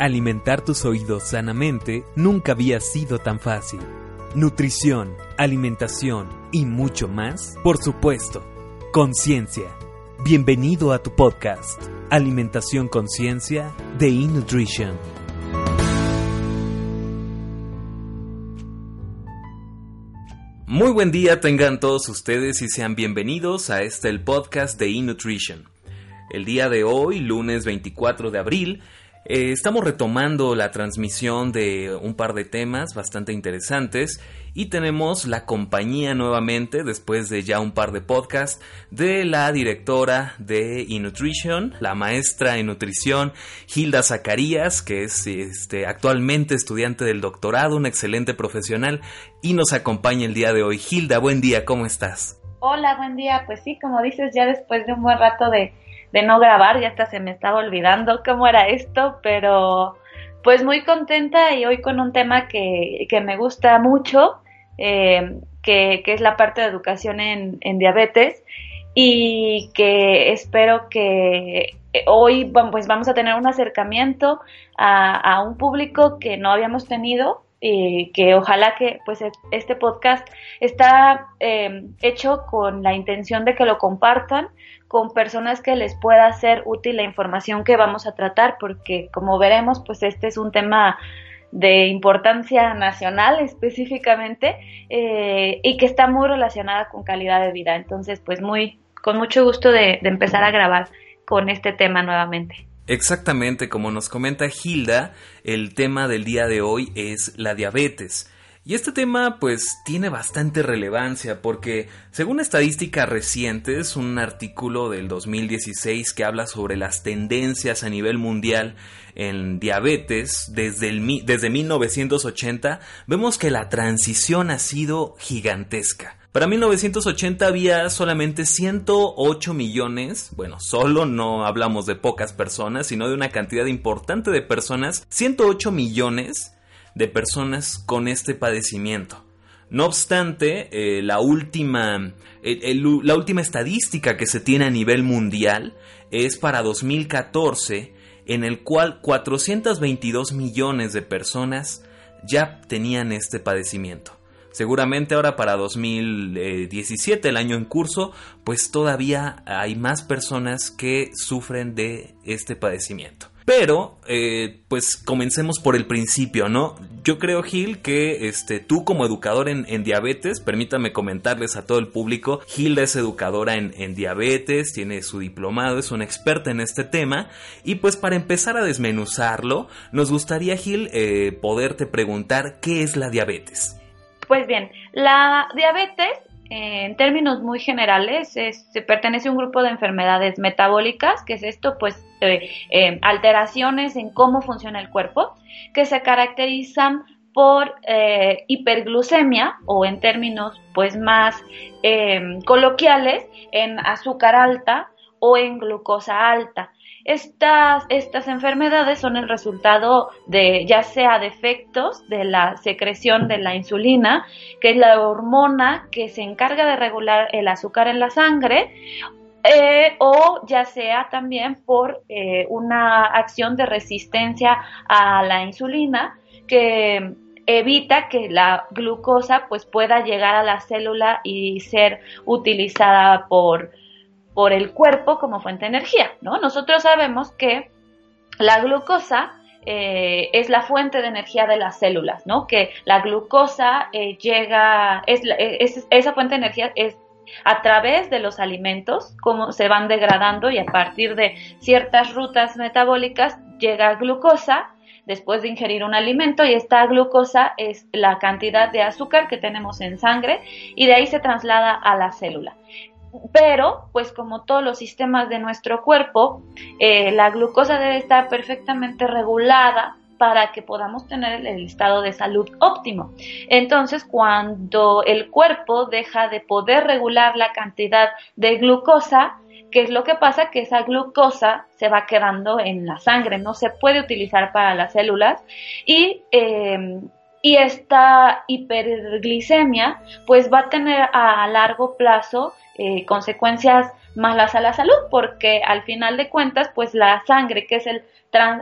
Alimentar tus oídos sanamente nunca había sido tan fácil. Nutrición, alimentación y mucho más, por supuesto. Conciencia. Bienvenido a tu podcast, Alimentación Conciencia de eNutrition. Muy buen día tengan todos ustedes y sean bienvenidos a este el podcast de eNutrition. El día de hoy, lunes 24 de abril, eh, estamos retomando la transmisión de un par de temas bastante interesantes y tenemos la compañía nuevamente, después de ya un par de podcasts, de la directora de eNutrition, la maestra en nutrición, Hilda Zacarías, que es este, actualmente estudiante del doctorado, un excelente profesional y nos acompaña el día de hoy. Hilda, buen día, ¿cómo estás? Hola, buen día. Pues sí, como dices, ya después de un buen rato de de no grabar, ya hasta se me estaba olvidando cómo era esto, pero pues muy contenta y hoy con un tema que, que me gusta mucho, eh, que, que, es la parte de educación en, en diabetes y que espero que hoy pues vamos a tener un acercamiento a, a un público que no habíamos tenido y que ojalá que pues este podcast está eh, hecho con la intención de que lo compartan con personas que les pueda ser útil la información que vamos a tratar, porque como veremos, pues este es un tema de importancia nacional específicamente eh, y que está muy relacionada con calidad de vida. Entonces, pues muy, con mucho gusto de, de empezar a grabar con este tema nuevamente. Exactamente, como nos comenta Hilda, el tema del día de hoy es la diabetes. Y este tema pues tiene bastante relevancia porque según estadísticas recientes, un artículo del 2016 que habla sobre las tendencias a nivel mundial en diabetes desde, desde 1980, vemos que la transición ha sido gigantesca. Para 1980 había solamente 108 millones, bueno, solo no hablamos de pocas personas, sino de una cantidad importante de personas, 108 millones de personas con este padecimiento. No obstante, eh, la, última, la última estadística que se tiene a nivel mundial es para 2014, en el cual 422 millones de personas ya tenían este padecimiento. Seguramente ahora para 2017, el año en curso, pues todavía hay más personas que sufren de este padecimiento. Pero, eh, pues comencemos por el principio, ¿no? Yo creo, Gil, que este, tú como educador en, diabetes, permítame comentarles a todo el público, Gilda es educadora en, diabetes, tiene su diplomado, es una experta en este tema, y pues para empezar a desmenuzarlo, nos gustaría, Gil, eh, poderte preguntar qué es la diabetes. Pues bien, la diabetes en términos muy generales, se pertenece a un grupo de enfermedades metabólicas, que es esto, pues eh, eh, alteraciones en cómo funciona el cuerpo, que se caracterizan por eh, hiperglucemia o en términos pues más coloquiales en azúcar alta o en glucosa alta. Estas, estas enfermedades son el resultado de ya sea defectos de la secreción de la insulina, que es la hormona que se encarga de regular el azúcar en la sangre, eh, o ya sea también por eh, una acción de resistencia a la insulina que evita que la glucosa pues pueda llegar a la célula y ser utilizada por por el cuerpo como fuente de energía, ¿no? Nosotros sabemos que la glucosa eh, es la fuente de energía de las células, ¿no? Que la glucosa eh, llega, es, esa fuente de energía es a través de los alimentos, como se van degradando y a partir de ciertas rutas metabólicas llega glucosa después de ingerir un alimento y esta glucosa es la cantidad de azúcar que tenemos en sangre y de ahí se traslada a la célula pero pues como todos los sistemas de nuestro cuerpo, eh, la glucosa debe estar perfectamente regulada para que podamos tener el estado de salud óptimo. Entonces, cuando el cuerpo deja de poder regular la cantidad de glucosa, ¿qué es lo que pasa? Que esa glucosa se va quedando en la sangre, no se puede utilizar para las células y eh, y esta hiperglicemia pues va a tener a largo plazo eh, consecuencias malas a la salud, porque al final de cuentas, pues la sangre, que es el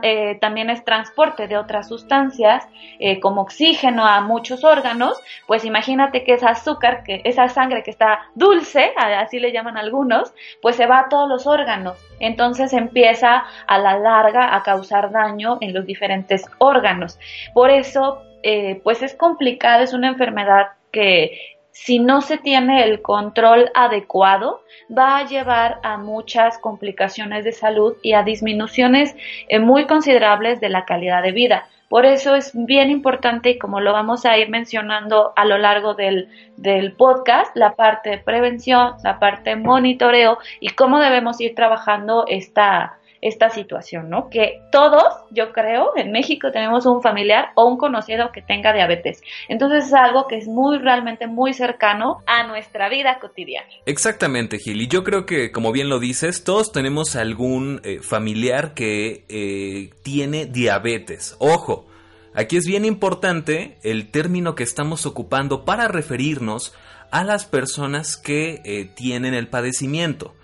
eh, también es transporte de otras sustancias eh, como oxígeno a muchos órganos, pues imagínate que esa azúcar, que esa sangre que está dulce, así le llaman algunos, pues se va a todos los órganos. Entonces empieza a la larga a causar daño en los diferentes órganos. Por eso, eh, pues es complicada, es una enfermedad que si no se tiene el control adecuado, va a llevar a muchas complicaciones de salud y a disminuciones eh, muy considerables de la calidad de vida. Por eso es bien importante, y como lo vamos a ir mencionando a lo largo del, del podcast, la parte de prevención, la parte de monitoreo y cómo debemos ir trabajando esta, esta situación, ¿no? Que todos, yo creo, en México tenemos un familiar o un conocido que tenga diabetes. Entonces es algo que es muy realmente muy cercano a nuestra vida cotidiana. Exactamente, Gil. Y yo creo que, como bien lo dices, todos tenemos algún eh, familiar que eh, tiene diabetes. Ojo. Aquí es bien importante el término que estamos ocupando para referirnos a las personas que eh, tienen el padecimiento.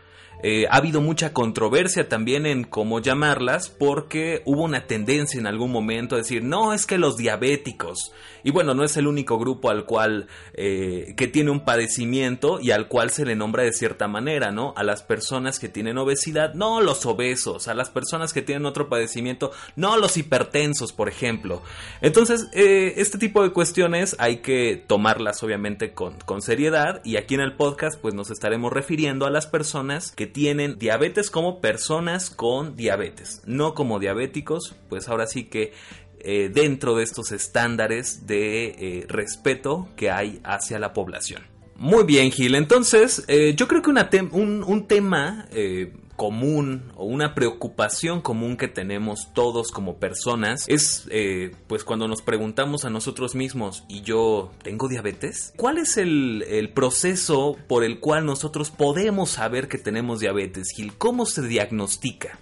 Eh, ha habido mucha controversia también en cómo llamarlas porque hubo una tendencia en algún momento a decir, no, es que los diabéticos, y bueno, no es el único grupo al cual, eh, que tiene un padecimiento y al cual se le nombra de cierta manera, ¿no? A las personas que tienen obesidad, no los obesos, a las personas que tienen otro padecimiento, no los hipertensos, por ejemplo. Entonces, eh, este tipo de cuestiones hay que tomarlas obviamente con, con seriedad y aquí en el podcast pues nos estaremos refiriendo a las personas que tienen diabetes como personas con diabetes, no como diabéticos, pues ahora sí que eh, dentro de estos estándares de eh, respeto que hay hacia la población. Muy bien, Gil. Entonces, eh, yo creo que un, tema común o una preocupación común que tenemos todos como personas es pues cuando nos preguntamos a nosotros mismos ¿y yo tengo diabetes? ¿Cuál es el, el, proceso por el cual nosotros podemos saber que tenemos diabetes, Gil? ¿Cómo se diagnostica?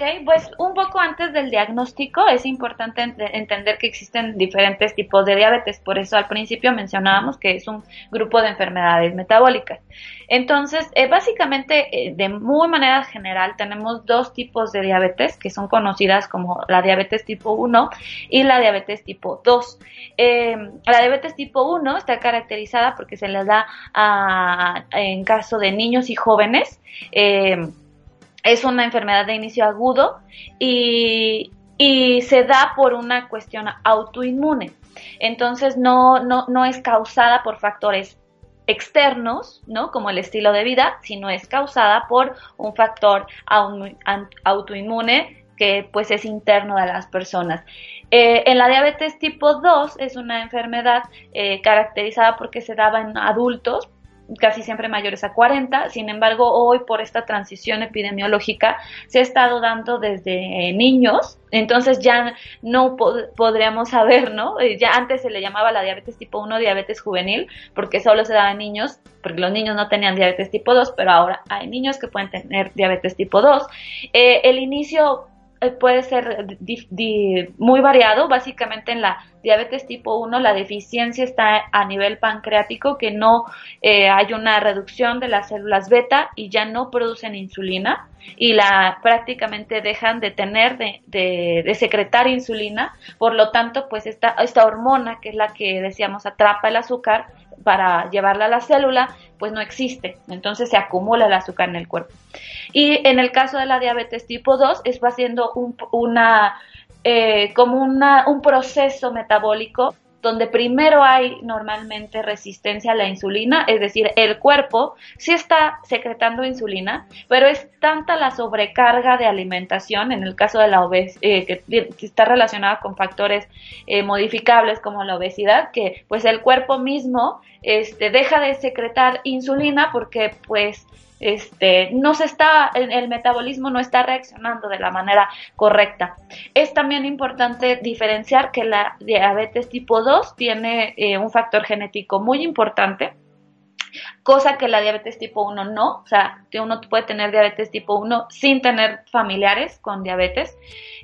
Ok, pues un poco antes del diagnóstico es importante entender que existen diferentes tipos de diabetes, por eso al principio mencionábamos que es un grupo de enfermedades metabólicas. Entonces, eh, básicamente, eh, de muy manera general, tenemos dos tipos de diabetes que son conocidas como la diabetes tipo 1 y la diabetes tipo 2. Eh, la diabetes tipo 1 está caracterizada porque se les da en caso de niños y jóvenes es una enfermedad de inicio agudo y, se da por una cuestión autoinmune. Entonces no, no, no es causada por factores externos, ¿no? Como el estilo de vida, sino es causada por un factor autoinmune que pues es interno de las personas. Eh, en la diabetes tipo 2 es una enfermedad eh, caracterizada porque se daba en adultos, casi siempre mayores a 40. Sin embargo, hoy por esta transición epidemiológica se ha estado dando desde niños, entonces ya no podríamos saber, ¿no? Eh, ya antes se le llamaba la diabetes tipo 1 diabetes juvenil porque solo se daba en niños, porque los niños no tenían diabetes tipo 2, pero ahora hay niños que pueden tener diabetes tipo 2. Eh, el inicio eh, puede ser muy variado. Básicamente en la diabetes tipo 1 la deficiencia está a nivel pancreático, que no eh, hay una reducción de las células beta y ya no producen insulina y la prácticamente dejan de tener de, de, secretar insulina. Por lo tanto, pues esta, esta hormona, que es la que decíamos atrapa el azúcar, para llevarla a la célula, pues no existe. Entonces se acumula el azúcar en el cuerpo. Y en el caso de la diabetes tipo 2, es va siendo un, una, eh, como una, un proceso metabólico donde primero hay normalmente resistencia a la insulina, es decir, el cuerpo sí está secretando insulina, pero es tanta la sobrecarga de alimentación, en el caso de la obesidad, eh, que, está relacionada con factores eh, modificables como la obesidad, que pues el cuerpo mismo este, deja de secretar insulina porque pues este, no se está, el, metabolismo no está reaccionando de la manera correcta. Es también importante diferenciar que la diabetes tipo 2 tiene eh, un factor genético muy importante cosa que la diabetes tipo 1 no, o sea, que uno puede tener diabetes tipo 1 sin tener familiares con diabetes,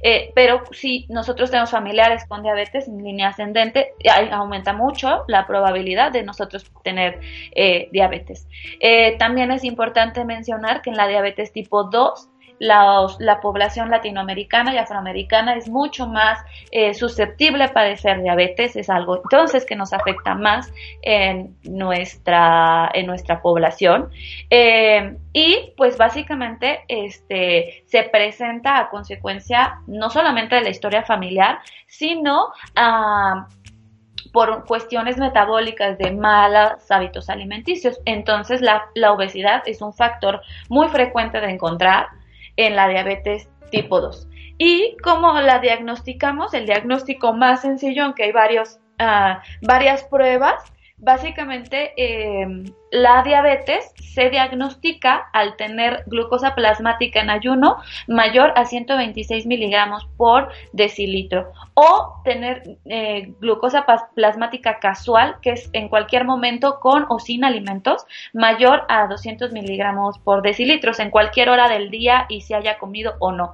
eh, pero si nosotros tenemos familiares con diabetes en línea ascendente, aumenta mucho la probabilidad de nosotros tener eh, diabetes. Eh, también es importante mencionar que en la diabetes tipo 2, la, población latinoamericana y afroamericana es mucho más eh, susceptible a padecer diabetes, es algo entonces que nos afecta más en nuestra, en nuestra población. Eh, y pues básicamente este, se presenta a consecuencia no solamente de la historia familiar, sino a por cuestiones metabólicas de malos hábitos alimenticios. Entonces la, la, obesidad es un factor muy frecuente de encontrar en la diabetes tipo 2. ¿Y cómo la diagnosticamos? El diagnóstico más sencillo, aunque hay varios, uh, varias pruebas, Básicamente, em, la diabetes se diagnostica al tener glucosa plasmática en ayuno mayor a 126 miligramos por decilitro o tener eh, glucosa plasmática casual, que es en cualquier momento con o sin alimentos, mayor a 200 miligramos por decilitros en cualquier hora del día y se haya comido o no.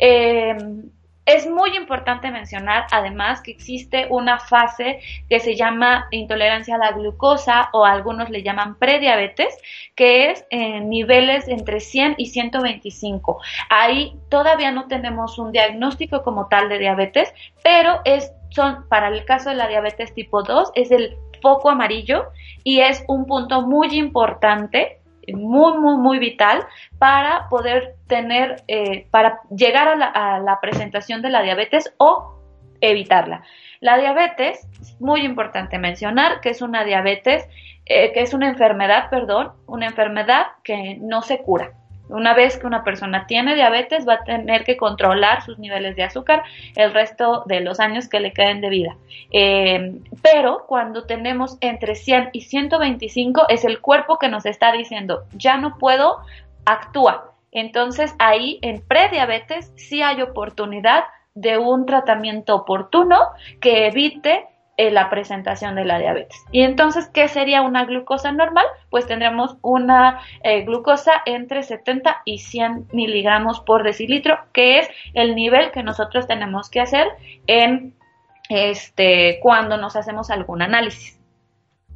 Em, es muy importante mencionar además que existe una fase que se llama intolerancia a la glucosa o algunos le llaman prediabetes, que es en niveles entre 100 y 125. Ahí todavía no tenemos un diagnóstico como tal de diabetes, pero es son para el caso de la diabetes tipo 2 es el foco amarillo y es un punto muy importante muy, muy, muy vital para poder tener, eh, para llegar a la, presentación de la diabetes o evitarla. La diabetes, es muy importante mencionar que es una diabetes, eh, que es una enfermedad, perdón, una enfermedad que no se cura. Una vez que una persona tiene diabetes, va a tener que controlar sus niveles de azúcar el resto de los años que le queden de vida. Eh, pero cuando tenemos entre 100 y 125, es el cuerpo que nos está diciendo, ya no puedo, actúa. Entonces ahí en prediabetes sí hay oportunidad de un tratamiento oportuno que evite eh, la presentación de la diabetes. Y entonces, ¿qué sería una glucosa normal? Pues tendremos una eh, glucosa entre 70 y 100 miligramos por decilitro, que es el nivel que nosotros tenemos que hacer en este cuando nos hacemos algún análisis.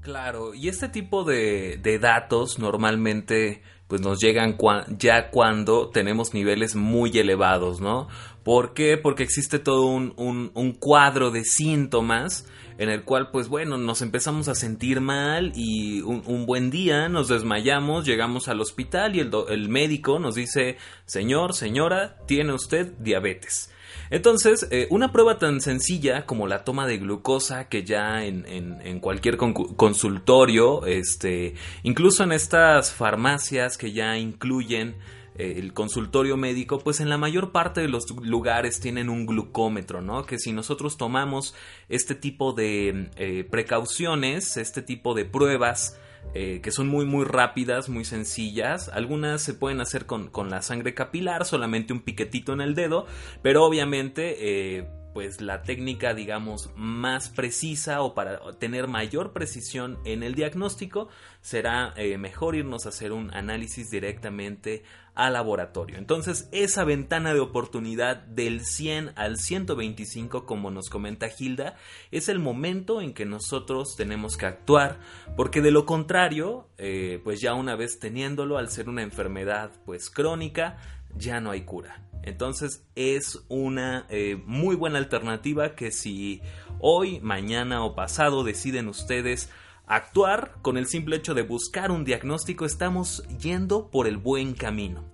Claro, y este tipo de, de datos normalmente pues nos llegan ya cuando tenemos niveles muy elevados, ¿no? ¿Por qué? Porque existe todo un, un cuadro de síntomas en el cual pues bueno nos empezamos a sentir mal y un, buen día nos desmayamos, llegamos al hospital y el, médico nos dice señor, señora, tiene usted diabetes. Entonces, eh, una prueba tan sencilla como la toma de glucosa, que ya en, en, cualquier consultorio, este, incluso en estas farmacias que ya incluyen el consultorio médico, pues en la mayor parte de los lugares tienen un glucómetro, ¿no? Que si nosotros tomamos este tipo de eh, precauciones, este tipo de pruebas, eh, que son muy muy rápidas, muy sencillas. Algunas se pueden hacer con, con, la sangre capilar, solamente un piquetito en el dedo, pero obviamente pues la técnica digamos más precisa o para tener mayor precisión en el diagnóstico será eh, mejor irnos a hacer un análisis directamente al laboratorio. Entonces esa ventana de oportunidad del 100 al 125 como nos comenta Hilda es el momento en que nosotros tenemos que actuar porque de lo contrario eh, pues ya una vez teniéndolo al ser una enfermedad pues crónica ya no hay cura. Entonces es una eh, muy buena alternativa que si hoy, mañana o pasado deciden ustedes actuar con el simple hecho de buscar un diagnóstico, estamos yendo por el buen camino.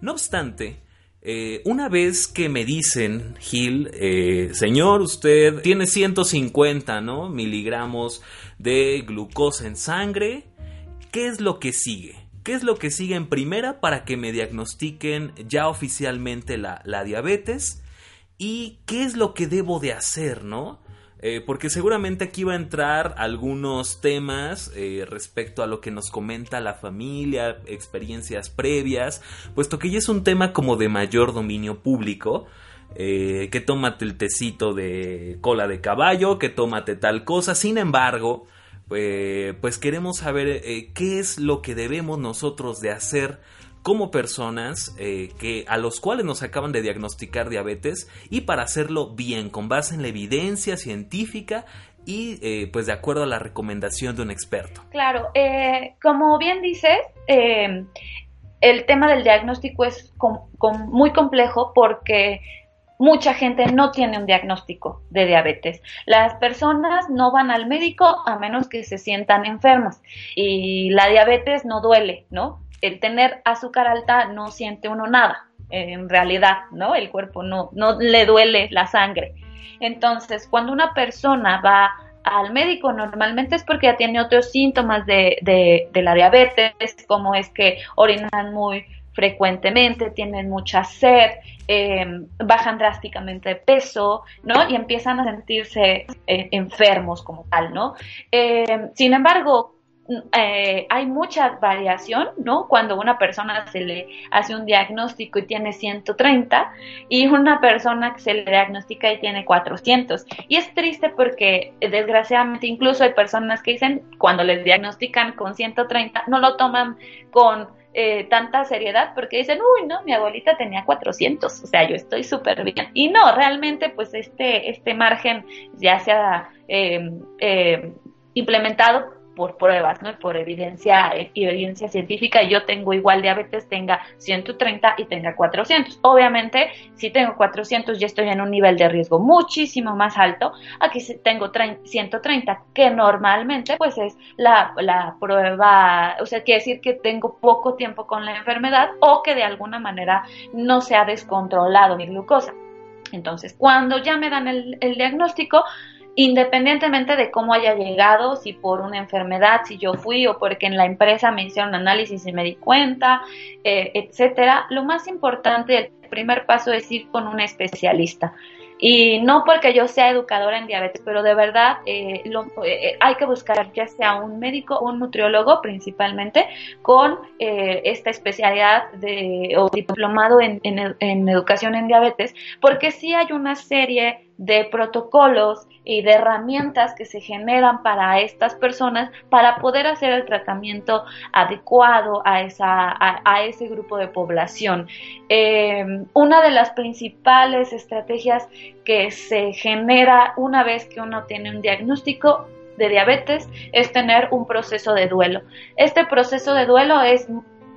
No obstante, eh, una vez que me dicen, Gil, eh, señor, usted tiene 150 ¿no? miligramos de glucosa en sangre, ¿qué es lo que sigue? ¿Qué es lo que sigue en primera para que me diagnostiquen ya oficialmente la, diabetes? ¿Y qué es lo que debo de hacer, no? Eh, porque seguramente aquí va a entrar algunos temas eh, respecto a lo que nos comenta la familia, experiencias previas, puesto que ya es un tema como de mayor dominio público. Eh, que tómate el tecito de cola de caballo, que tómate tal cosa. Sin embargo, eh, pues queremos saber eh, qué es lo que debemos nosotros de hacer como personas eh, que a los cuales nos acaban de diagnosticar diabetes y para hacerlo bien con base en la evidencia científica y pues de acuerdo a la recomendación de un experto. Claro, como bien dices, el tema del diagnóstico es muy complejo porque mucha gente no tiene un diagnóstico de diabetes. Las personas no van al médico a menos que se sientan enfermas y la diabetes no duele, ¿no? El tener azúcar alta no siente uno nada, en realidad, ¿no? El cuerpo no, no le duele la sangre. Entonces, cuando una persona va al médico normalmente es porque ya tiene otros síntomas de, de, de la diabetes, como es que orinan muy frecuentemente, tienen mucha sed, em, bajan drásticamente de peso, ¿no? Y empiezan a sentirse eh, enfermos como tal, ¿no? Em, sin embargo, eh, hay mucha variación, ¿no? Cuando una persona se le hace un diagnóstico y tiene 130 y una persona que se le diagnostica y tiene 400. Y es triste porque desgraciadamente incluso hay personas que dicen cuando les diagnostican con 130 no lo toman con eh, tanta seriedad porque dicen, uy, no, mi abuelita tenía 400, o sea, yo estoy súper bien. Y no, realmente pues este, este margen ya se ha eh, eh, implementado por pruebas, ¿no? Por evidencia, eh, evidencia científica, yo tengo igual diabetes, tenga 130 y tenga 400. Obviamente, si tengo 400 ya estoy en un nivel de riesgo muchísimo más alto. Aquí tengo 130, que normalmente pues es la, la prueba, o sea, quiere decir que tengo poco tiempo con la enfermedad o que de alguna manera no se ha descontrolado mi glucosa. Entonces, cuando ya me dan el, el diagnóstico, independientemente de cómo haya llegado, si por una enfermedad, si yo fui o porque en la empresa me hicieron análisis y me di cuenta, eh, etcétera, lo más importante, el primer paso es ir con un especialista. Y no porque yo sea educadora en diabetes, pero de verdad eh, eh, hay que buscar ya sea un médico o un nutriólogo principalmente con esta especialidad de, o diplomado en, en educación en diabetes, porque sí hay una serie de protocolos y de herramientas que se generan para estas personas para poder hacer el tratamiento adecuado a, esa, a, ese grupo de población. Eh, una de las principales estrategias que se genera una vez que uno tiene un diagnóstico de diabetes es tener un proceso de duelo. Este proceso de duelo es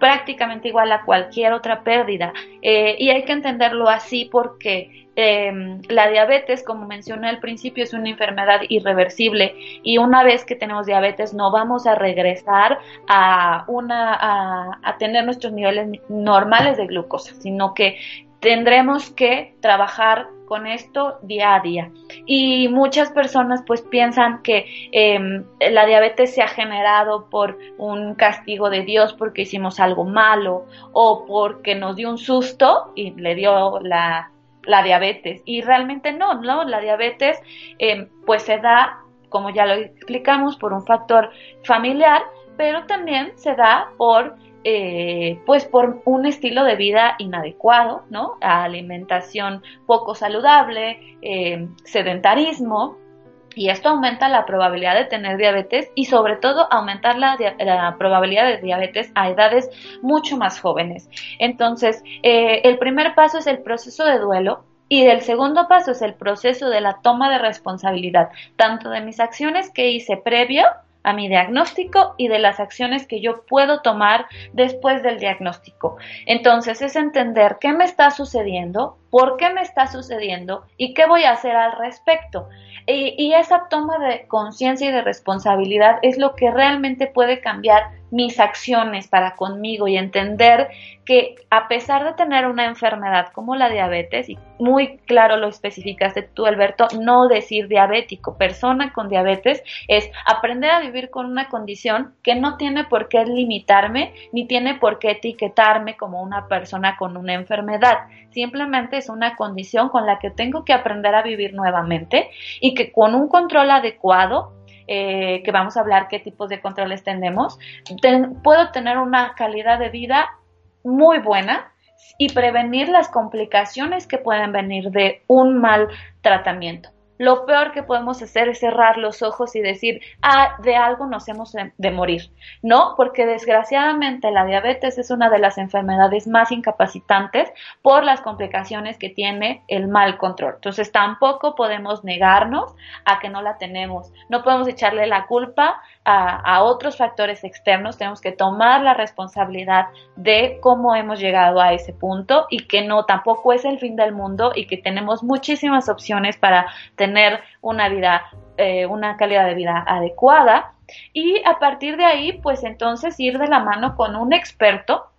prácticamente igual a cualquier otra pérdida. Eh, y hay que entenderlo así porque Em, la diabetes, como mencioné al principio, es una enfermedad irreversible y una vez que tenemos diabetes no vamos a regresar a, una, a, tener nuestros niveles normales de glucosa, sino que tendremos que trabajar con esto día a día. Y muchas personas pues piensan que em, la diabetes se ha generado por un castigo de Dios porque hicimos algo malo o porque nos dio un susto y le dio la la diabetes. Y realmente no, ¿no? La diabetes eh, pues se da, como ya lo explicamos, por un factor familiar, pero también se da por eh, pues por un estilo de vida inadecuado, ¿no? Alimentación poco saludable, eh, sedentarismo, y esto aumenta la probabilidad de tener diabetes y sobre todo aumentar la, probabilidad de diabetes a edades mucho más jóvenes. Entonces, eh, el primer paso es el proceso de duelo y el segundo paso es el proceso de la toma de responsabilidad, tanto de mis acciones que hice previo a mi diagnóstico y de las acciones que yo puedo tomar después del diagnóstico. Entonces es entender qué me está sucediendo, por qué me está sucediendo y qué voy a hacer al respecto. Y, esa toma de conciencia y de responsabilidad es lo que realmente puede cambiar mis acciones para conmigo y entender que a pesar de tener una enfermedad como la diabetes, y muy claro lo especificaste tú, Alberto, no decir diabético, persona con diabetes es aprender a vivir con una condición que no tiene por qué limitarme ni tiene por qué etiquetarme como una persona con una enfermedad. Simplemente es una condición con la que tengo que aprender a vivir nuevamente y que con un control adecuado eh, que vamos a hablar qué tipos de controles tenemos, puedo tener una calidad de vida muy buena y prevenir las complicaciones que pueden venir de un mal tratamiento. Lo peor que podemos hacer es cerrar los ojos y decir, ah, de algo nos hemos de, morir. No, porque desgraciadamente la diabetes es una de las enfermedades más incapacitantes por las complicaciones que tiene el mal control. Entonces tampoco podemos negarnos a que no la tenemos. No podemos echarle la culpa a, otros factores externos. Tenemos que tomar la responsabilidad de cómo hemos llegado a ese punto y que no tampoco es el fin del mundo y que tenemos muchísimas opciones para tener una vida, eh, una calidad de vida adecuada. Y a partir de ahí, pues entonces ir de la mano con un experto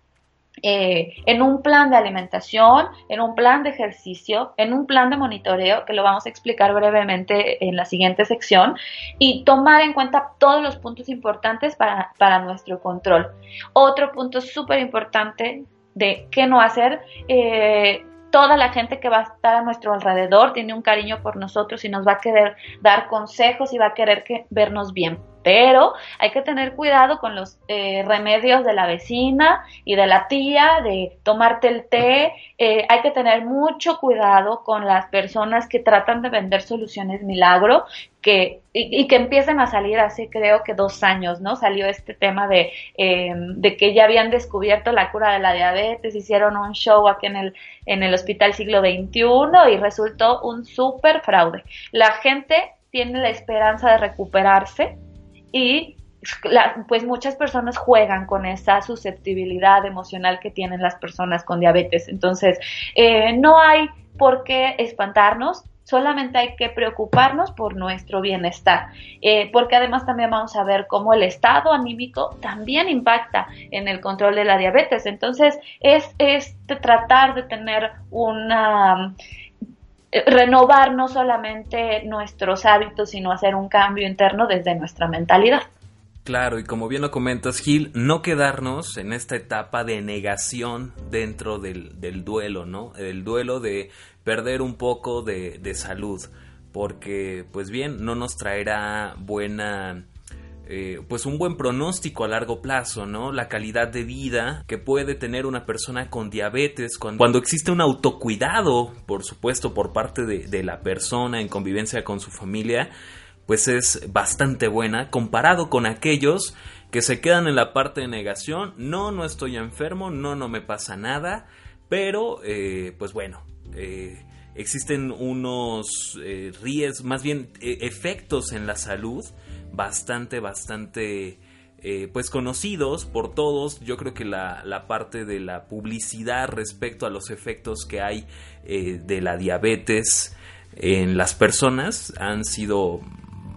eh, en un plan de alimentación, en un plan de ejercicio, en un plan de monitoreo, que lo vamos a explicar brevemente en la siguiente sección, y tomar en cuenta todos los puntos importantes para, para nuestro control. Otro punto súper importante de qué no hacer, eh, toda la gente que va a estar a nuestro alrededor tiene un cariño por nosotros y nos va a querer dar consejos y va a querer que, vernos bien. Pero hay que tener cuidado con los eh, remedios de la vecina y de la tía, de tomarte el té. Eh, hay que tener mucho cuidado con las personas que tratan de vender soluciones milagro que, y, que empiecen a salir hace creo que dos años, ¿no? Salió este tema de, em, de que ya habían descubierto la cura de la diabetes, hicieron un show aquí en el, en el Hospital Siglo XXI y resultó un súper fraude. La gente tiene la esperanza de recuperarse, y pues muchas personas juegan con esa susceptibilidad emocional que tienen las personas con diabetes. Entonces, eh, no hay por qué espantarnos, solamente hay que preocuparnos por nuestro bienestar, eh, porque además también vamos a ver cómo el estado anímico también impacta en el control de la diabetes. Entonces, es, es tratar de tener una renovar no solamente nuestros hábitos, sino hacer un cambio interno desde nuestra mentalidad. Claro, y como bien lo comentas, Gil, no quedarnos en esta etapa de negación dentro del, duelo, ¿no? El duelo de perder un poco de, de salud, porque, pues bien, no nos traerá buena eh, pues un buen pronóstico a largo plazo, ¿no? La calidad de vida que puede tener una persona con diabetes cuando, existe un autocuidado, por supuesto, por parte de, la persona en convivencia con su familia, pues es bastante buena comparado con aquellos que se quedan en la parte de negación, no, no estoy enfermo, no, no me pasa nada, pero eh, pues bueno, eh, existen unos riesgos, más bien efectos en la salud bastante, bastante, eh, pues conocidos por todos. Yo creo que la, la, parte de la publicidad respecto a los efectos que hay eh, de la diabetes en las personas han sido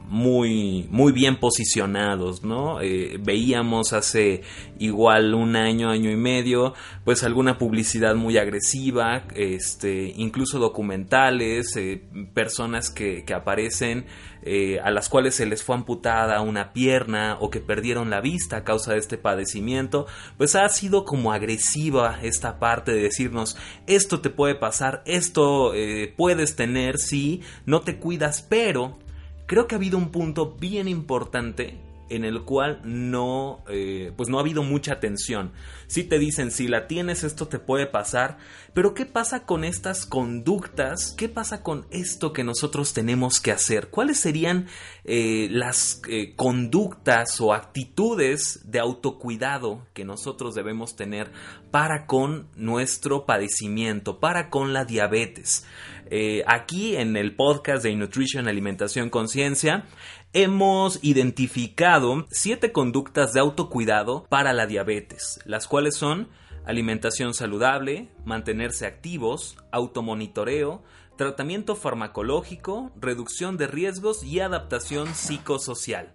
muy, muy bien posicionados, ¿no? Eh, veíamos hace igual un año, año y medio, pues alguna publicidad muy agresiva, este, incluso documentales, eh, personas que, aparecen eh, a las cuales se les fue amputada una pierna o que perdieron la vista a causa de este padecimiento, pues ha sido como agresiva esta parte de decirnos esto te puede pasar, esto puedes tener si no te cuidas, pero creo que ha habido un punto bien importante en el cual no, eh, pues no ha habido mucha atención. Si te dicen, si la tienes, esto te puede pasar, pero ¿qué pasa con estas conductas? ¿Qué pasa con esto que nosotros tenemos que hacer? ¿Cuáles serían eh, las eh, conductas o actitudes de autocuidado que nosotros debemos tener para con nuestro padecimiento, para con la diabetes? aquí en el podcast de Nutrition, Alimentación, Conciencia, hemos identificado siete conductas de autocuidado para la diabetes, las cuales son alimentación saludable, mantenerse activos, automonitoreo, tratamiento farmacológico, reducción de riesgos y adaptación psicosocial.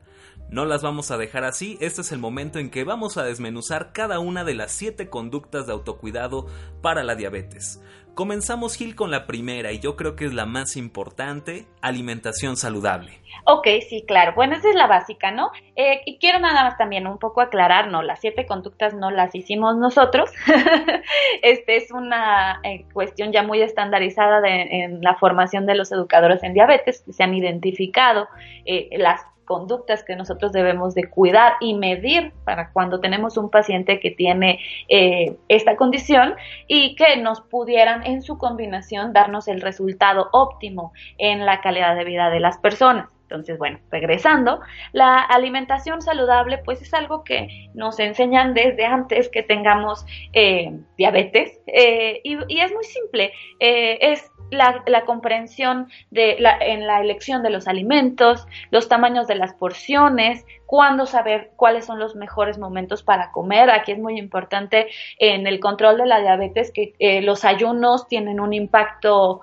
No las vamos a dejar así, este es el momento en que vamos a desmenuzar cada una de las siete conductas de autocuidado para la diabetes. Comenzamos, Gil, con la primera y yo creo que es la más importante, alimentación saludable. Ok, sí, claro. Bueno, esa es la básica, ¿no? Eh, y quiero nada más también un poco aclarar, no, las siete conductas no las hicimos nosotros. este es una eh, cuestión ya muy estandarizada de, en la formación de los educadores en diabetes, se han identificado eh, las conductas que nosotros debemos de cuidar y medir para cuando tenemos un paciente que tiene eh, esta condición y que nos pudieran en su combinación darnos el resultado óptimo en la calidad de vida de las personas. Entonces, bueno, regresando, la alimentación saludable pues es algo que nos enseñan desde antes que tengamos eh, diabetes eh, y, es muy simple, eh, es la, comprensión de la, en la elección de los alimentos, los tamaños de las porciones, cuándo saber cuáles son los mejores momentos para comer. Aquí es muy importante en el control de la diabetes que los ayunos tienen un impacto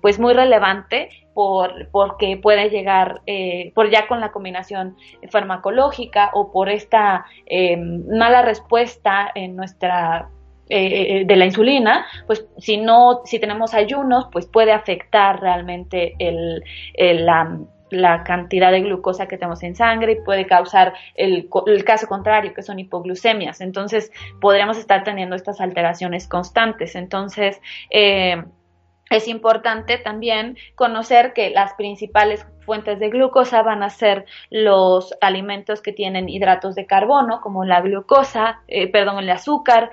pues muy relevante por, porque puede llegar eh, por ya con la combinación farmacológica o por esta eh, mala respuesta en nuestra eh, de la insulina, pues si no, si tenemos ayunos, pues puede afectar realmente la, cantidad de glucosa que tenemos en sangre y puede causar el, el, caso contrario, que son hipoglucemias. Entonces, podríamos estar teniendo estas alteraciones constantes. Entonces, eh, es importante también conocer que las principales fuentes de glucosa van a ser los alimentos que tienen hidratos de carbono, como la glucosa, eh, perdón, el azúcar,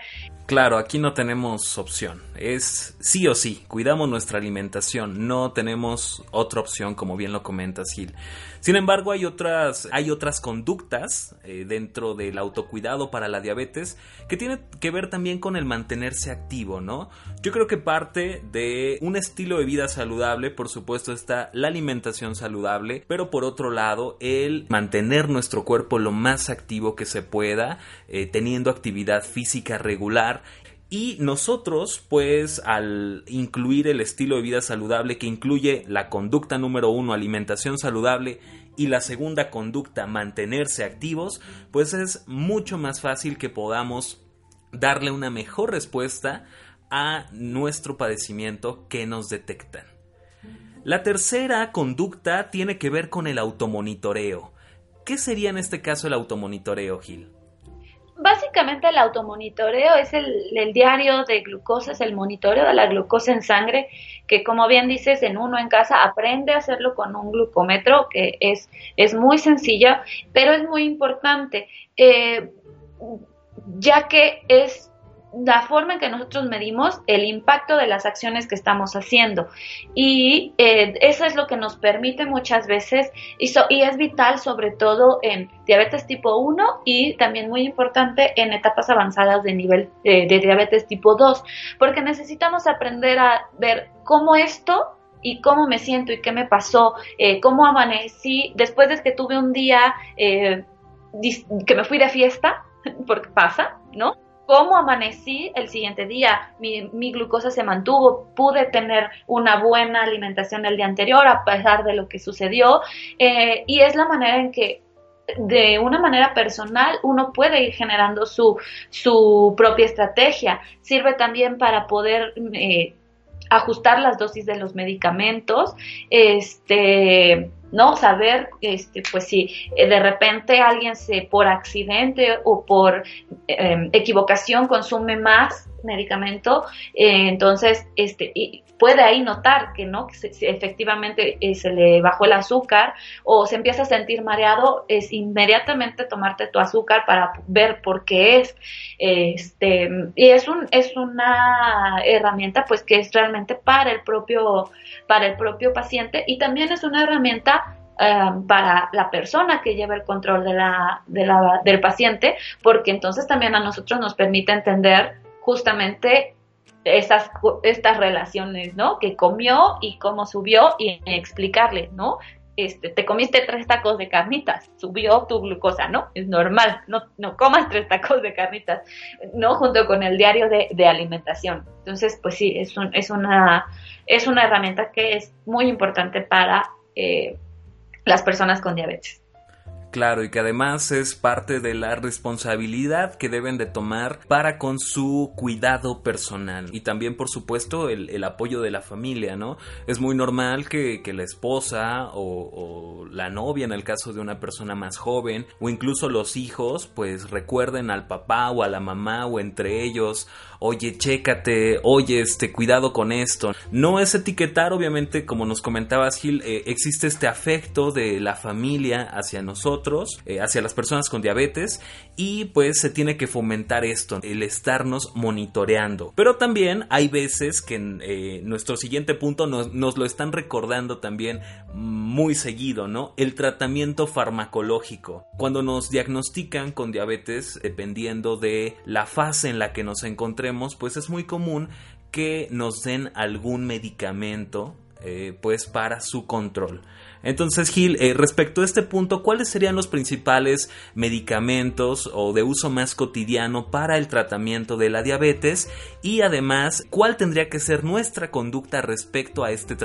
Claro, aquí no tenemos opción. Es sí o sí, cuidamos nuestra alimentación, no tenemos otra opción, como bien lo comenta Gil. Sin embargo, hay otras, hay otras conductas eh, dentro del autocuidado para la diabetes que tiene que ver también con el mantenerse activo, ¿no? Yo creo que parte de un estilo de vida saludable, por supuesto, está la alimentación saludable, pero por otro lado, el mantener nuestro cuerpo lo más activo que se pueda, eh, teniendo actividad física regular y nosotros, pues, al incluir el estilo de vida saludable que incluye la conducta número uno, alimentación saludable, y la segunda conducta, mantenerse activos, pues es mucho más fácil que podamos darle una mejor respuesta a nuestro padecimiento que nos detectan. La tercera conducta tiene que ver con el automonitoreo. ¿Qué sería en este caso el automonitoreo, Gil? básicamente el automonitoreo es el, diario de glucosa, es el monitoreo de la glucosa en sangre, que como bien dices, en uno en casa aprende a hacerlo con un glucómetro, que es, es muy sencillo, pero es muy importante, eh, ya que es la forma en que nosotros medimos el impacto de las acciones que estamos haciendo. Y eh, eso es lo que nos permite muchas veces, y, es vital sobre todo en diabetes tipo 1 y también muy importante en etapas avanzadas de nivel eh, de diabetes tipo 2, porque necesitamos aprender a ver cómo esto y cómo me siento y qué me pasó, eh, cómo amanecí después de que tuve un día que me fui de fiesta, porque pasa, ¿no? Cómo amanecí el siguiente día, mi, glucosa se mantuvo, pude tener una buena alimentación el día anterior a pesar de lo que sucedió. Eh, y es la manera en que de una manera personal uno puede ir generando su, su propia estrategia. Sirve también para poder eh, ajustar las dosis de los medicamentos, este, ¿no? Saber, este, pues si eh, de repente alguien se por accidente o por em, equivocación consume más medicamento, eh, entonces este, y puede ahí notar que no, que efectivamente eh, se le bajó el azúcar o se empieza a sentir mareado, es inmediatamente tomarte tu azúcar para ver por qué es. Este, y es un, es una herramienta pues que es realmente para el propio, para el propio paciente y también es una herramienta Um, para la persona que lleva el control de la, de la, del paciente, porque entonces también a nosotros nos permite entender justamente estas, estas relaciones, ¿no? Que comió y cómo subió y explicarle, ¿no? Este, te comiste tres tacos de carnitas, subió tu glucosa, ¿no? Es normal, no, no comas tres tacos de carnitas, ¿no? Junto con el diario de, de alimentación. Entonces, pues sí, es, un, es, una, es una herramienta que es muy importante para eh, las personas con diabetes. Claro, y que además es parte de la responsabilidad que deben de tomar para con su cuidado personal. Y también, por supuesto, el, apoyo de la familia, ¿no? Es muy normal que, la esposa o, la novia, en el caso de una persona más joven, o incluso los hijos, pues recuerden al papá o a la mamá o entre ellos, oye, chécate, oye, este, cuidado con esto. No es etiquetar, obviamente, como nos comentabas, Gil, eh, existe este afecto de la familia hacia nosotros, eh, hacia las personas con diabetes, y pues se tiene que fomentar esto, el estarnos monitoreando. Pero también hay veces que eh, nuestro siguiente punto nos, nos lo están recordando también muy seguido, ¿no? El tratamiento farmacológico. Cuando nos diagnostican con diabetes, dependiendo de la fase en la que nos encontremos, pues es muy común que nos den algún medicamento eh, pues para su control. Entonces, Gil, eh, respecto a este punto, ¿cuáles serían los principales medicamentos o de uso más cotidiano para el tratamiento de la diabetes? Y además, ¿cuál tendría que ser nuestra conducta respecto a este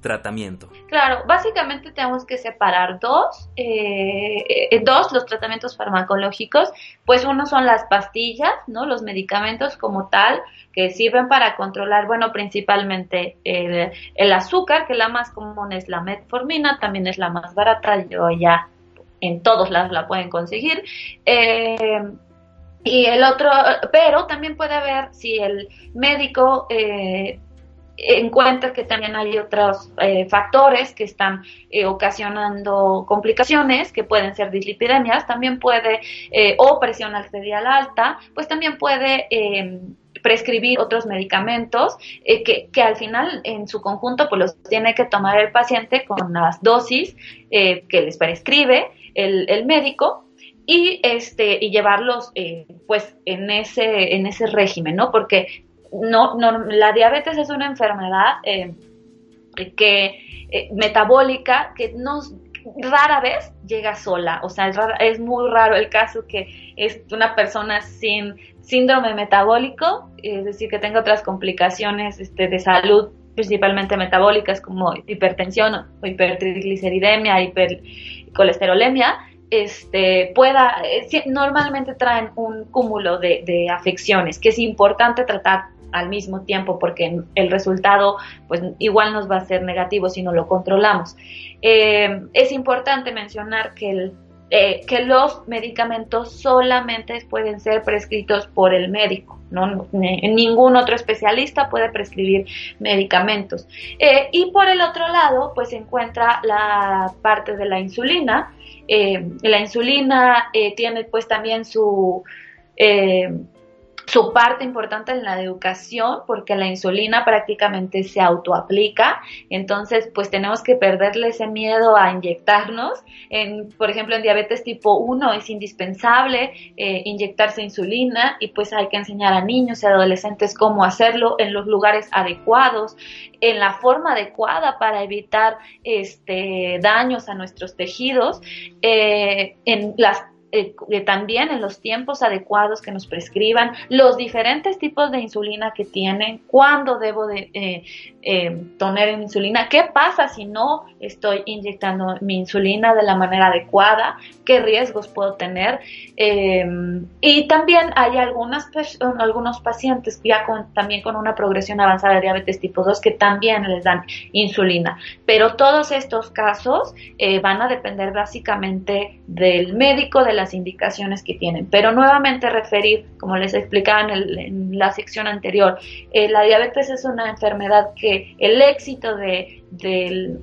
tratamiento? Claro, básicamente tenemos que separar dos, eh, dos los tratamientos farmacológicos, pues uno son las pastillas, ¿no? Los medicamentos como tal, que sirven para controlar, bueno, principalmente el azúcar, que la más común es la metformina, también es la más barata, yo ya en todos lados la pueden conseguir. Eh, y el otro, pero también puede haber, si el médico eh, encuentra que también hay otros eh, factores que están ocasionando complicaciones, que pueden ser dislipidemias, también puede, o presión arterial alta, pues también puede prescribir otros medicamentos eh, que, que, al final en su conjunto pues los tiene que tomar el paciente con las dosis eh, que les prescribe el, el, médico y este y llevarlos eh, pues en ese en ese régimen no porque no, no la diabetes es una enfermedad que metabólica que nos rara vez llega sola, o sea, es, es, muy raro el caso que es una persona sin síndrome metabólico, es decir, que tenga otras complicaciones este, de salud, principalmente metabólicas como hipertensión o hipertrigliceridemia, hipercolesterolemia, este, pueda, eh, normalmente traen un cúmulo de, afecciones que es importante tratar al mismo tiempo porque el resultado pues igual nos va a ser negativo si no lo controlamos. Eh, es importante mencionar que el eh, que los medicamentos solamente pueden ser prescritos por el médico, ¿no? ningún otro especialista puede prescribir medicamentos. Eh, y por el otro lado, pues se encuentra la parte de la insulina. Eh, la insulina tiene pues también su su parte importante en la educación porque la insulina prácticamente se autoaplica, entonces pues tenemos que perderle ese miedo a inyectarnos. En, por ejemplo, en diabetes tipo 1 es indispensable eh, inyectarse insulina y pues hay que enseñar a niños y adolescentes cómo hacerlo en los lugares adecuados, en la forma adecuada para evitar este, daños a nuestros tejidos, eh, en las eh, también en los tiempos adecuados que nos prescriban, los diferentes tipos de insulina que tienen, cuándo debo de eh, eh poner insulina, qué pasa si no estoy inyectando mi insulina de la manera adecuada, qué riesgos puedo tener. Eh, y también hay algunas algunos pacientes ya con, también con una progresión avanzada de diabetes tipo 2 que también les dan insulina. Pero todos estos casos van a depender básicamente del médico, de la indicaciones que tienen. Pero nuevamente referir, como les explicaba en, la sección anterior, eh, la diabetes es una enfermedad que el éxito de, de,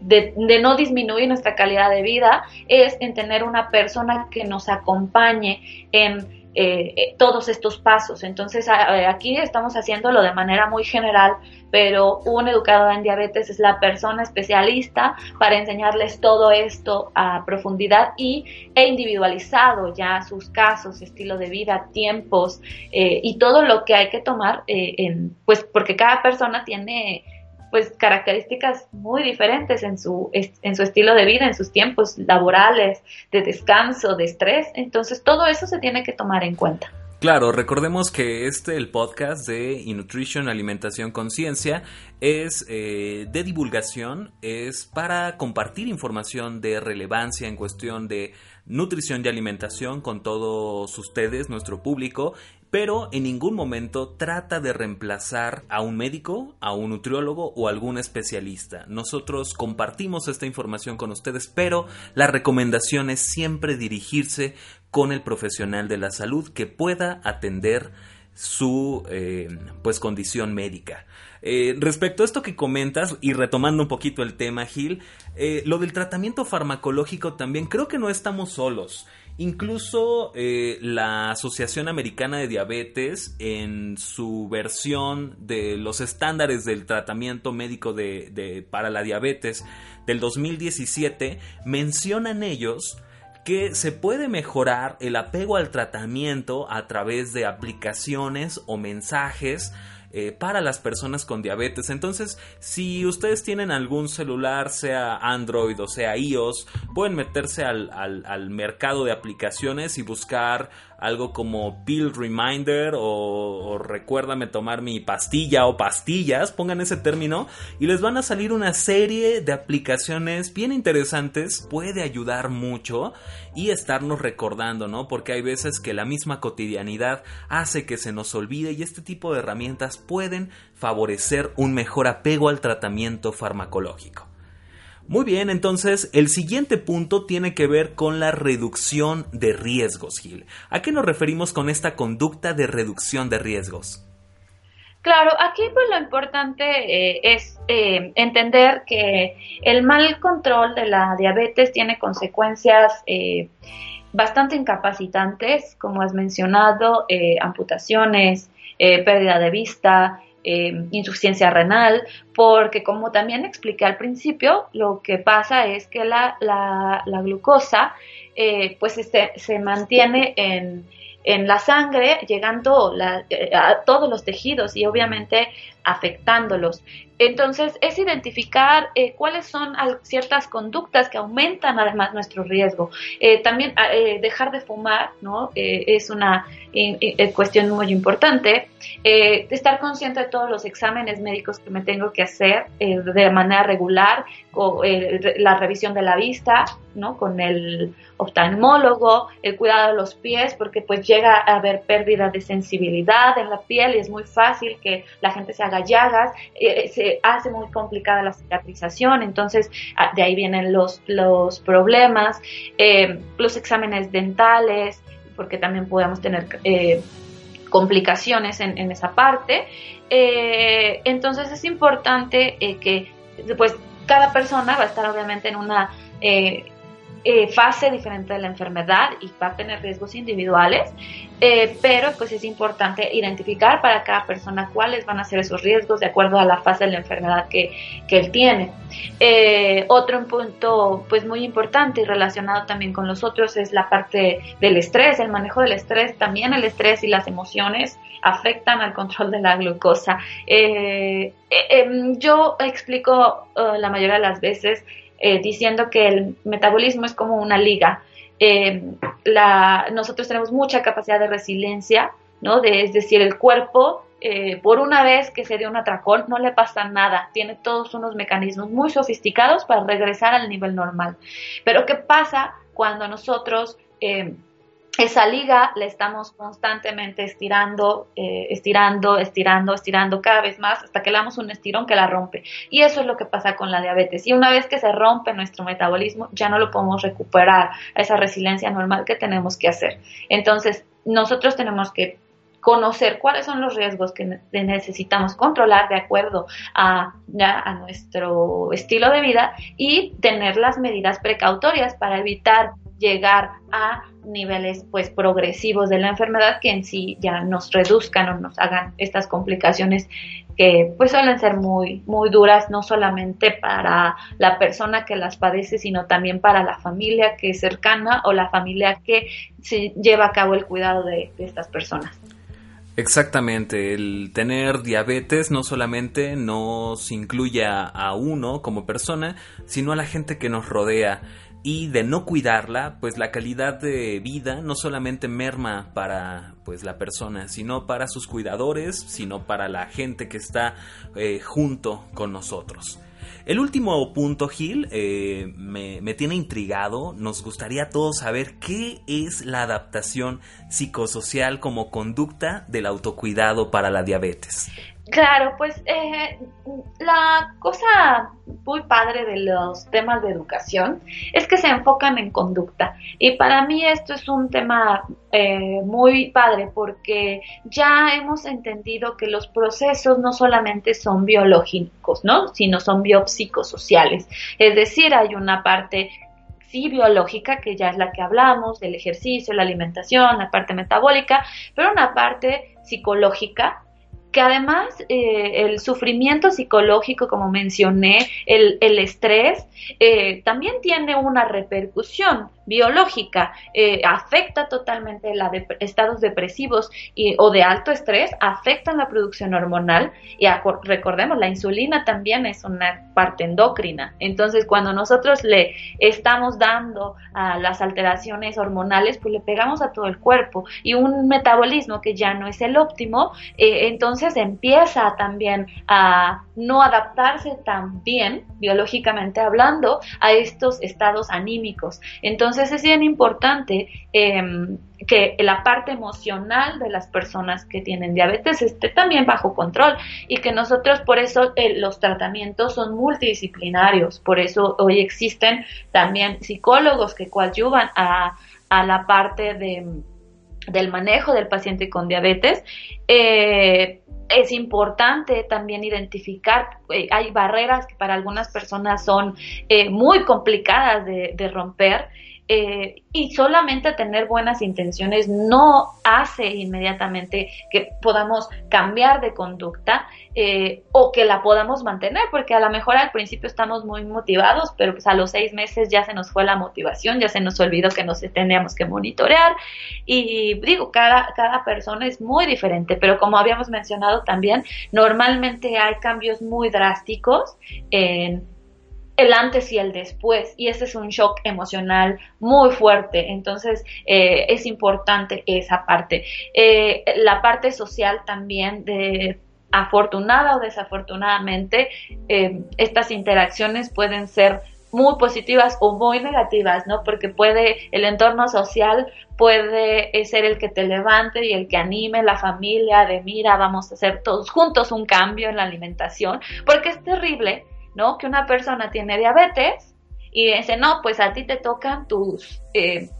de, no disminuir nuestra calidad de vida es en tener una persona que nos acompañe en eh, eh, todos estos pasos. Entonces aquí estamos haciéndolo de manera muy general, pero un educador en diabetes es la persona especialista para enseñarles todo esto a profundidad y, e individualizado ya sus casos, estilo de vida, tiempos eh, y todo lo que hay que tomar, en, pues porque cada persona tiene pues características muy diferentes en su, en su estilo de vida, en sus tiempos laborales, de descanso, de estrés. Entonces todo eso se tiene que tomar en cuenta. Claro, recordemos que este, el podcast de Innutrition Alimentación Conciencia, es eh, de divulgación, es para compartir información de relevancia en cuestión de nutrición y alimentación con todos ustedes, nuestro público, pero en ningún momento trata de reemplazar a un médico, a un nutriólogo o algún especialista. Nosotros compartimos esta información con ustedes, pero la recomendación es siempre dirigirse con el profesional de la salud que pueda atender su eh, pues condición médica. Eh, respecto a esto que comentas y retomando un poquito el tema Gil, eh, lo del tratamiento farmacológico también creo que no estamos solos. Incluso eh, la Asociación Americana de Diabetes, en su versión de los estándares del tratamiento médico de, para la diabetes del 2017, mencionan ellos que se puede mejorar el apego al tratamiento a través de aplicaciones o mensajes eh, para las personas con diabetes. Entonces, si ustedes tienen algún celular, sea Android o sea iOS, pueden meterse al, al mercado de aplicaciones y buscar algo como Pill Reminder o, recuérdame tomar mi pastilla o pastillas, pongan ese término y les van a salir una serie de aplicaciones bien interesantes, puede ayudar mucho y estarnos recordando, ¿no? Porque hay veces que la misma cotidianidad hace que se nos olvide y este tipo de herramientas pueden favorecer un mejor apego al tratamiento farmacológico. Muy bien, entonces el siguiente punto tiene que ver con la reducción de riesgos, Gil. ¿A qué nos referimos con esta conducta de reducción de riesgos? Claro, aquí pues lo importante eh, es eh, entender que el mal control de la diabetes tiene consecuencias eh, bastante incapacitantes, como has mencionado, amputaciones, pérdida de vista, eh, insuficiencia renal, porque como también expliqué al principio, lo que pasa es que la, la, glucosa eh, pues este, se mantiene en, en la sangre, llegando eh, a todos los tejidos y obviamente afectándolos. Entonces, es identificar eh, cuáles son ciertas conductas que aumentan además nuestro riesgo. Eh, también dejar de fumar, ¿no? es una cuestión muy importante. estar consciente de todos los exámenes médicos que me tengo que hacer de manera regular, la revisión de la vista, ¿no? Con el oftalmólogo, el cuidado de los pies, porque pues llega a haber pérdida de sensibilidad en la piel y es muy fácil que la gente se llagas, eh, se hace muy complicada la cicatrización, entonces ah, de ahí vienen los, los problemas, eh, los exámenes dentales, porque también podemos tener eh, complicaciones en, en, esa parte. entonces es importante que pues cada persona va a estar obviamente en una eh, fase diferente de la enfermedad y va a tener riesgos individuales, eh, pero pues es importante identificar para cada persona cuáles van a ser esos riesgos de acuerdo a la fase de la enfermedad que, que él tiene. Eh, otro punto pues muy importante y relacionado también con los otros es la parte del estrés, el manejo del estrés, también el estrés y las emociones afectan al control de la glucosa. em, yo explico la mayoría de las veces eh, diciendo que el metabolismo es como una liga. Eh, nosotros tenemos mucha capacidad de resiliencia, ¿no? De, es decir, el cuerpo, eh, por una vez que se dio un atracón, no le pasa nada. Tiene todos unos mecanismos muy sofisticados para regresar al nivel normal. Pero ¿qué pasa cuando nosotros esa liga la estamos constantemente estirando, eh, estirando, estirando, estirando cada vez más hasta que le damos un estirón que la rompe. Y eso es lo que pasa con la diabetes. Y una vez que se rompe nuestro metabolismo, ya no lo podemos recuperar a esa resiliencia normal que tenemos que hacer. Entonces, nosotros tenemos que conocer cuáles son los riesgos que necesitamos controlar de acuerdo a, a nuestro estilo de vida y tener las medidas precautorias para evitar llegar a niveles pues progresivos de la enfermedad que en sí ya nos reduzcan o nos hagan estas complicaciones que pues suelen ser muy muy duras no solamente para la persona que las padece sino también para la familia que es cercana o la familia que se lleva a cabo el cuidado de, de estas personas. Exactamente, el tener diabetes no solamente nos incluye a uno como persona, sino a la gente que nos rodea y de no cuidarla, pues la calidad de vida no solamente merma para pues la persona, sino para sus cuidadores, sino para la gente que está eh, junto con nosotros. El último punto, Gil, eh, me, me, tiene intrigado. Nos gustaría a todos saber qué es la adaptación psicosocial como conducta del autocuidado para la diabetes. Claro, pues eh, la cosa muy padre de los temas de educación es que se enfocan en conducta. Y para mí esto es un tema eh, muy padre porque ya hemos entendido que los procesos no solamente son biológicos, ¿no? Sino son biopsicosociales. Es decir, hay una parte sí biológica, que ya es la que hablamos, el ejercicio, la alimentación, la parte metabólica, pero una parte psicológica que además eh, el sufrimiento psicológico, como mencioné, el, el estrés, eh, también tiene una repercusión biológica, eh, afecta totalmente la de, estados depresivos y, o de alto estrés, afectan la producción hormonal y recordemos, la insulina también es una parte endocrina. Entonces, cuando nosotros le estamos dando a las alteraciones hormonales, pues le pegamos a todo el cuerpo y un metabolismo que ya no es el óptimo, eh, entonces empieza también a no adaptarse tan bien, biológicamente hablando, a estos estados anímicos. Entonces, es bien importante em, que la parte emocional de las personas que tienen diabetes esté también bajo control y que nosotros por eso eh, los tratamientos son multidisciplinarios, por eso hoy existen también psicólogos que coadyuvan a, la parte del manejo del paciente con diabetes. Eh, es importante también identificar, eh, hay barreras que para algunas personas son muy complicadas de romper eh, y solamente tener buenas intenciones no hace inmediatamente que podamos cambiar de conducta eh, o que la podamos mantener, porque a lo mejor al principio estamos muy motivados, pero pues a los seis meses ya se nos fue la motivación, ya se nos olvidó que nos teníamos que monitorear. Y digo, cada, cada persona es muy diferente, pero como habíamos mencionado también, normalmente hay cambios muy drásticos en el antes y el después y ese es un shock emocional muy fuerte entonces eh, es importante esa parte eh, la parte social también de afortunada o desafortunadamente eh, estas interacciones pueden ser muy positivas o muy negativas, ¿no? Porque puede, el entorno social puede ser el que te levante y el que anime la familia de mira, vamos a hacer todos juntos un cambio en la alimentación, porque es terrible ¿no? Que una persona tiene diabetes y dice, no, pues a ti te tocan tus, eh,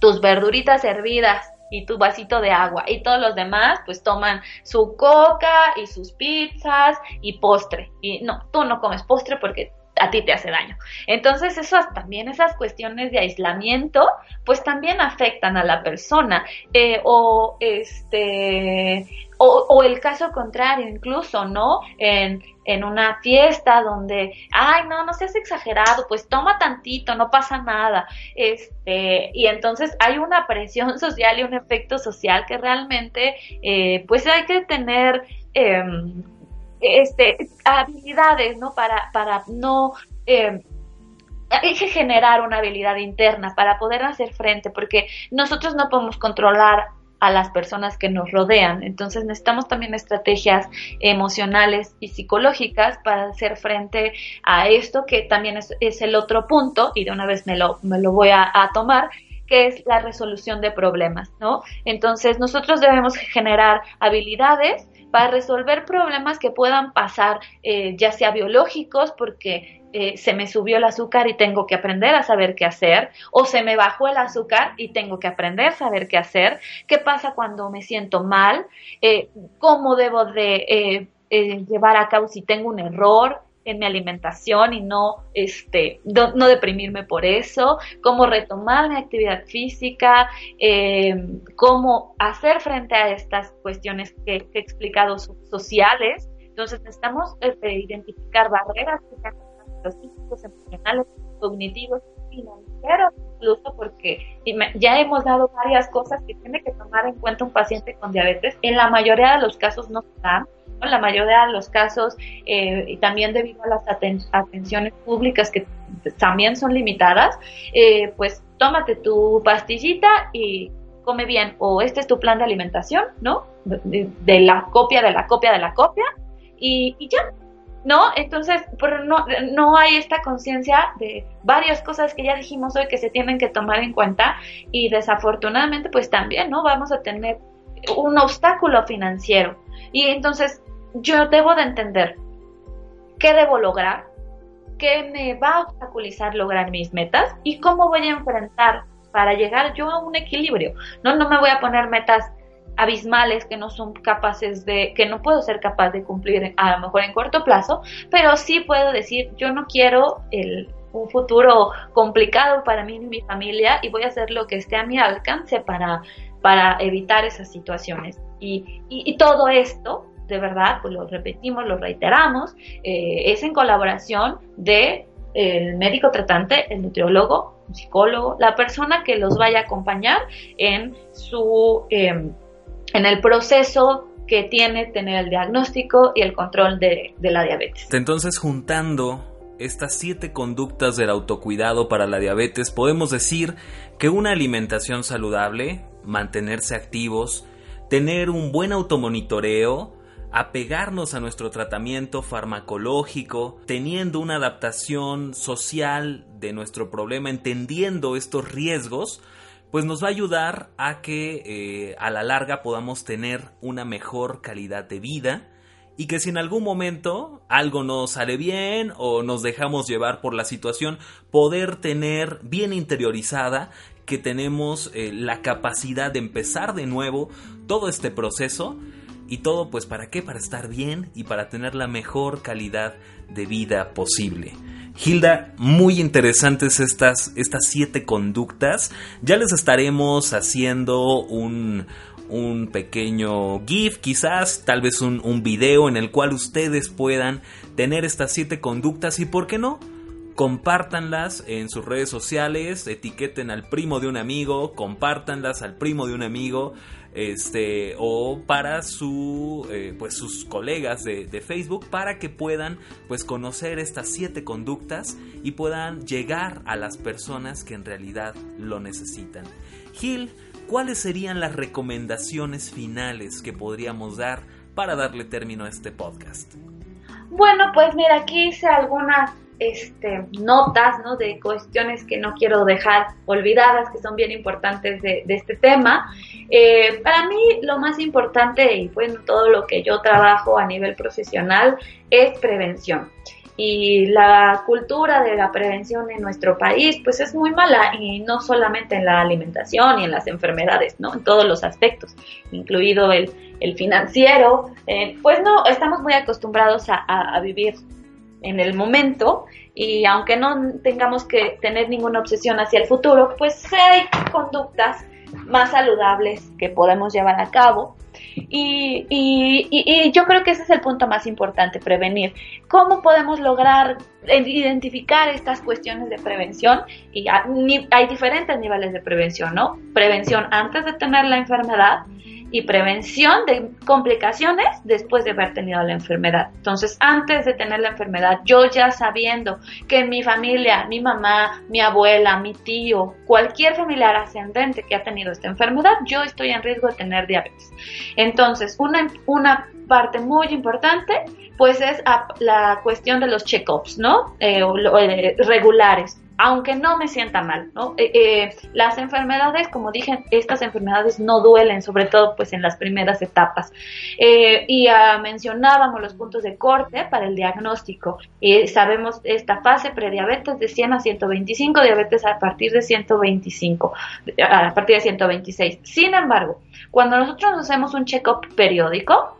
tus verduritas hervidas y tu vasito de agua y todos los demás pues toman su coca y sus pizzas y postre y no, tú no comes postre porque a ti te hace daño. Entonces, esas también esas cuestiones de aislamiento, pues también afectan a la persona. Eh, o este o, el caso contrario, incluso, ¿no? En, en una fiesta donde, ay, no, no seas exagerado, pues toma tantito, no pasa nada. Este, y entonces hay una presión social y un efecto social que realmente, eh, pues hay que tener eh, este, habilidades, ¿no? Para, para no... Eh, hay que generar una habilidad interna para poder hacer frente, porque nosotros no podemos controlar a las personas que nos rodean. Entonces necesitamos también estrategias emocionales y psicológicas para hacer frente a esto, que también es, el otro punto, y de una vez me lo, me lo voy a, tomar, que es la resolución de problemas, ¿no? Entonces nosotros debemos generar habilidades para resolver problemas que puedan pasar, eh, ya sea biológicos, porque eh, se me subió el azúcar y tengo que aprender a saber qué hacer, o se me bajó el azúcar y tengo que aprender a saber qué hacer, qué pasa cuando me siento mal, eh, cómo debo de llevar a cabo si tengo un error mi alimentación y no, este, no, deprimirme por eso, cómo retomar mi actividad física, cómo hacer frente a estas cuestiones que, he explicado sociales. Entonces necesitamos identificar barreras que los físicos, emocionales, cognitivos, financieros, incluso porque ya hemos dado varias cosas que tiene que tomar en cuenta un paciente con diabetes. En la mayoría de los casos no se dan, la mayoría de los casos, eh, y también debido a las atenciones públicas que también son limitadas, eh, pues tómate tu pastillita y come bien, o este es tu plan de alimentación, ¿no? De, la copia, de la copia, de la copia, y, y ya, ¿no? Entonces, pero no, no hay esta conciencia de varias cosas que ya dijimos hoy que se tienen que tomar en cuenta y desafortunadamente pues también, ¿no? Vamos a tener un obstáculo financiero. Y entonces yo debo de entender qué debo lograr, qué me va a obstaculizar lograr mis metas y cómo voy a enfrentar para llegar yo a un equilibrio. No, no me voy a poner metas abismales que no son capaces de, que no puedo ser capaz de cumplir a lo mejor en corto plazo, pero sí puedo decir, yo no quiero el, un futuro complicado para mí y mi familia y voy a hacer lo que esté a mi alcance para, para evitar esas situaciones. Y, y, todo esto, de verdad, pues lo repetimos, lo reiteramos, eh, es en colaboración de el médico tratante, el nutriólogo, un psicólogo, la persona que los vaya a acompañar en su em, en el proceso que tiene tener el diagnóstico y el control de, la diabetes. Entonces, juntando estas siete conductas del autocuidado para la diabetes, podemos decir que una alimentación saludable, mantenerse activos, tener un buen automonitoreo, apegarnos a nuestro tratamiento farmacológico, teniendo una adaptación social de nuestro problema, entendiendo estos riesgos, pues nos va a ayudar a que eh, a la larga podamos tener una mejor calidad de vida y que si en algún momento algo no sale bien o nos dejamos llevar por la situación, poder tener bien interiorizada que tenemos eh, la capacidad de empezar de nuevo todo este proceso y todo pues para qué, para estar bien y para tener la mejor calidad de vida posible. Hilda, muy interesantes estas, estas siete conductas. Ya les estaremos haciendo un, un pequeño GIF, quizás, tal vez un, un video en el cual ustedes puedan tener estas siete conductas y, ¿por qué no? compártanlas en sus redes sociales, etiqueten al primo de un amigo, compártanlas al primo de un amigo, este o para eh, pues sus colegas de, Facebook para que puedan pues conocer estas siete conductas y puedan llegar a las personas que en realidad lo necesitan. Gil, ¿cuáles serían las recomendaciones finales que podríamos dar para darle término a este podcast? Bueno, pues mira, aquí hice algunas este, notas ¿no? de cuestiones que no quiero dejar olvidadas, que son bien importantes de, este tema. Eh, para mí lo más importante y bueno, todo lo que yo trabajo a nivel profesional es prevención. Y la cultura de la prevención en nuestro país pues es muy mala y no solamente en la alimentación y en las enfermedades, ¿no? En todos los aspectos, incluido el, el financiero. Eh, pues no, estamos muy acostumbrados a, a vivir en el momento y aunque no tengamos que tener ninguna obsesión hacia el futuro, pues hay conductas más saludables que podemos llevar a cabo. Y, y, yo creo que ese es el punto más importante, prevenir. ¿Cómo podemos lograr identificar estas cuestiones de prevención? Y hay diferentes niveles de prevención, ¿no? Prevención antes de tener la enfermedad, y prevención de complicaciones después de haber tenido la enfermedad. Entonces, antes de tener la enfermedad, yo ya sabiendo que mi familia, mi mamá, mi abuela, mi tío, cualquier familiar ascendente que ha tenido esta enfermedad, yo estoy en riesgo de tener diabetes. Entonces, una, una parte muy importante, pues es la cuestión de los check-ups, ¿no? Eh, eh, regulares aunque no me sienta mal, ¿no? Eh, eh, las enfermedades, como dije, estas enfermedades no duelen, sobre todo pues en las primeras etapas. Eh, y ah, mencionábamos los puntos de corte para el diagnóstico. sabemos esta fase prediabetes de 100 a 125, diabetes a partir de 125, a partir de 126. Sin embargo, cuando nosotros hacemos un check-up periódico,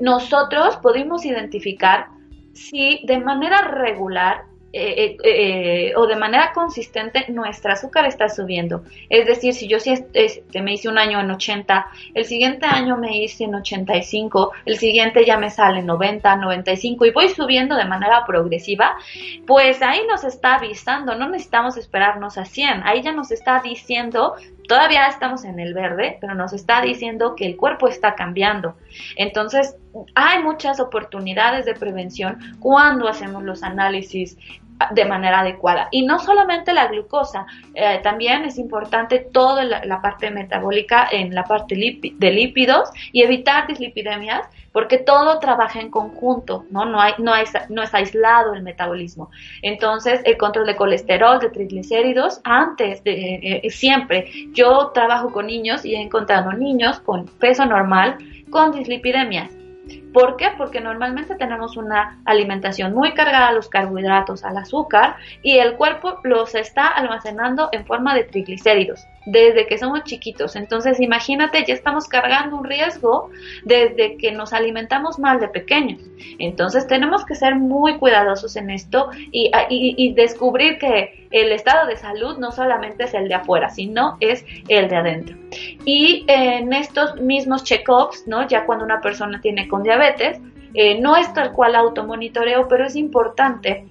nosotros podemos identificar si de manera regular eh, eh, eh, o de manera consistente nuestra azúcar está subiendo. Es decir, si yo si este, me hice un año en 80, el siguiente año me hice en 85, el siguiente ya me sale en 90, 95 y voy subiendo de manera progresiva, pues ahí nos está avisando, no necesitamos esperarnos a 100, ahí ya nos está diciendo todavía estamos en el verde, pero nos está diciendo que el cuerpo está cambiando. Entonces, hay muchas oportunidades de prevención cuando hacemos los análisis de manera adecuada. Y no solamente la glucosa, eh, también es importante toda la, parte metabólica en la parte de lípidos y evitar dislipidemias porque todo trabaja en conjunto, ¿no? No, hay, no, no es aislado el metabolismo. Entonces, el control de colesterol, de triglicéridos, antes de eh, eh, siempre. Yo trabajo con niños y he encontrado niños con peso normal con dislipidemias ¿Por qué? Porque normalmente tenemos una alimentación muy cargada a los carbohidratos, al azúcar, y el cuerpo los está almacenando en forma de triglicéridos desde que somos chiquitos. Entonces, imagínate, ya estamos cargando un riesgo desde que nos alimentamos mal de pequeños. Entonces, tenemos que ser muy cuidadosos en esto y, descubrir que el estado de salud no solamente es el de afuera, sino es el de adentro. Y en estos mismos check-ups. Ya cuando una persona tiene con diabetes, eh, no es tal cual automonitoreo, pero es importante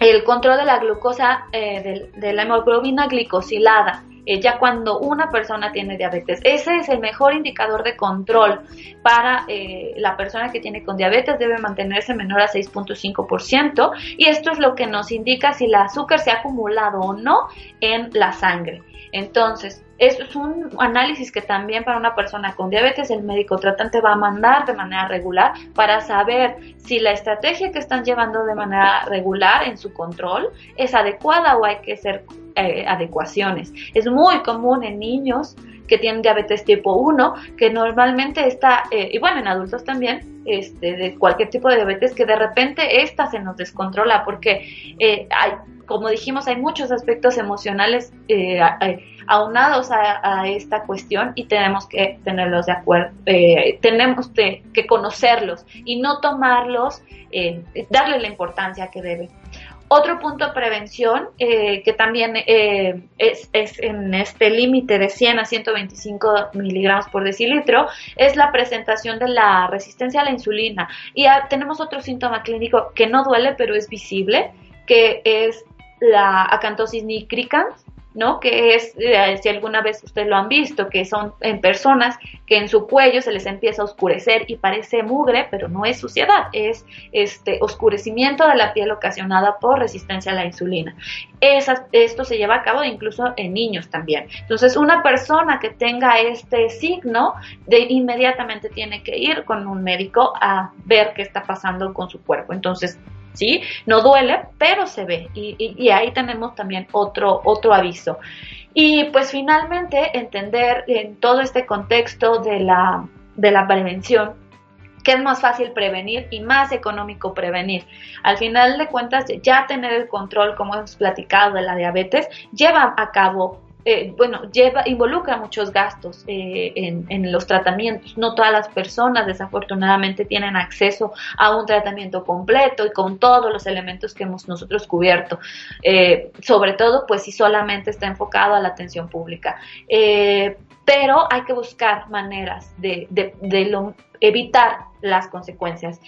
el control de la glucosa, eh, de, la hemoglobina glicosilada, eh, ya cuando una persona tiene diabetes. Ese es el mejor indicador de control para la persona que tiene con diabetes, debe mantenerse menor a 6.5% y esto es lo que nos indica si el azúcar se ha acumulado o no en la sangre. Entonces, es un análisis que también para una persona con diabetes el médico tratante va a mandar de manera regular para saber si la estrategia que están llevando de manera regular en su control es adecuada o hay que hacer eh, adecuaciones. Es muy común en niños que tienen diabetes tipo 1, que normalmente está, eh, y bueno, en adultos también, este, de cualquier tipo de diabetes, que de repente esta se nos descontrola porque eh, hay, como dijimos, hay muchos aspectos emocionales eh, aunados a, esta cuestión y tenemos que tenerlos de acuerdo, eh, tenemos que conocerlos y no tomarlos, eh, darle la importancia que debe. Otro punto de prevención que también es, es, en este límite de 100 a 125 miligramos por decilitro es la presentación de la resistencia a la insulina. Y tenemos otro síntoma clínico que no duele pero es visible, que es la acantosis nigricans, ¿no? Que es, eh, si alguna vez ustedes lo han visto, que son en personas que en su cuello se les empieza a oscurecer y parece mugre, pero no es suciedad, es este oscurecimiento de la piel ocasionada por resistencia a la insulina. esto se lleva a cabo incluso en niños también. Entonces, una persona que tenga este signo, de inmediatamente tiene que ir con un médico a ver qué está pasando con su cuerpo. Entonces, ¿sí? No duele, pero se ve. Y, ahí tenemos también otro, otro aviso. Y pues finalmente entender en todo este contexto de la, de la prevención que es más fácil prevenir y más económico prevenir. Al final de cuentas, ya tener el control, como hemos platicado, de la diabetes, lleva a cabo eh, bueno, lleva, involucra muchos gastos eh, en, los tratamientos. No todas las personas desafortunadamente tienen acceso a un tratamiento completo y con todos los elementos que hemos nosotros cubierto. Eh, sobre todo, pues si solamente está enfocado a la atención pública. pero hay que buscar maneras de, evitar las consecuencias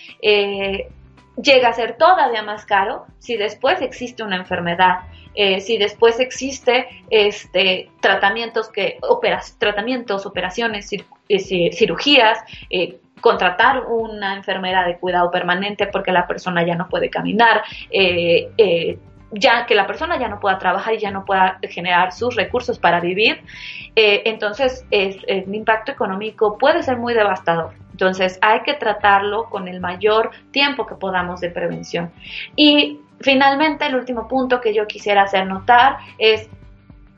llega a ser todavía más caro si después existe una enfermedad, eh, si después existe este, tratamientos, que, operas, tratamientos, operaciones, eh, cirugías, eh, contratar una enfermera de cuidado permanente porque la persona ya no puede caminar, ya que la persona ya no pueda trabajar y ya no pueda generar sus recursos para vivir, entonces el impacto económico puede ser muy devastador. Entonces hay que tratarlo con el mayor tiempo que podamos de prevención. Y finalmente el último punto que yo quisiera hacer notar es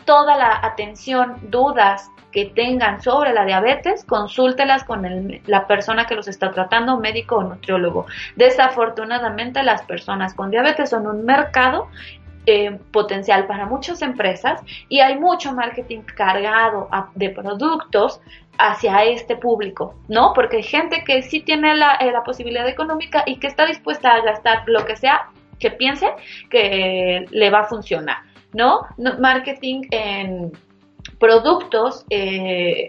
toda la atención, dudas que tengan sobre la diabetes, consúltelas con la persona que los está tratando, médico o nutriólogo. Desafortunadamente las personas con diabetes son un mercado eh, potencial para muchas empresas y hay mucho marketing cargado de productos hacia este público, ¿no? Porque hay gente que sí tiene la, eh, la, posibilidad económica y que está dispuesta a gastar lo que sea que piense que le va a funcionar, ¿no? marketing en productos eh,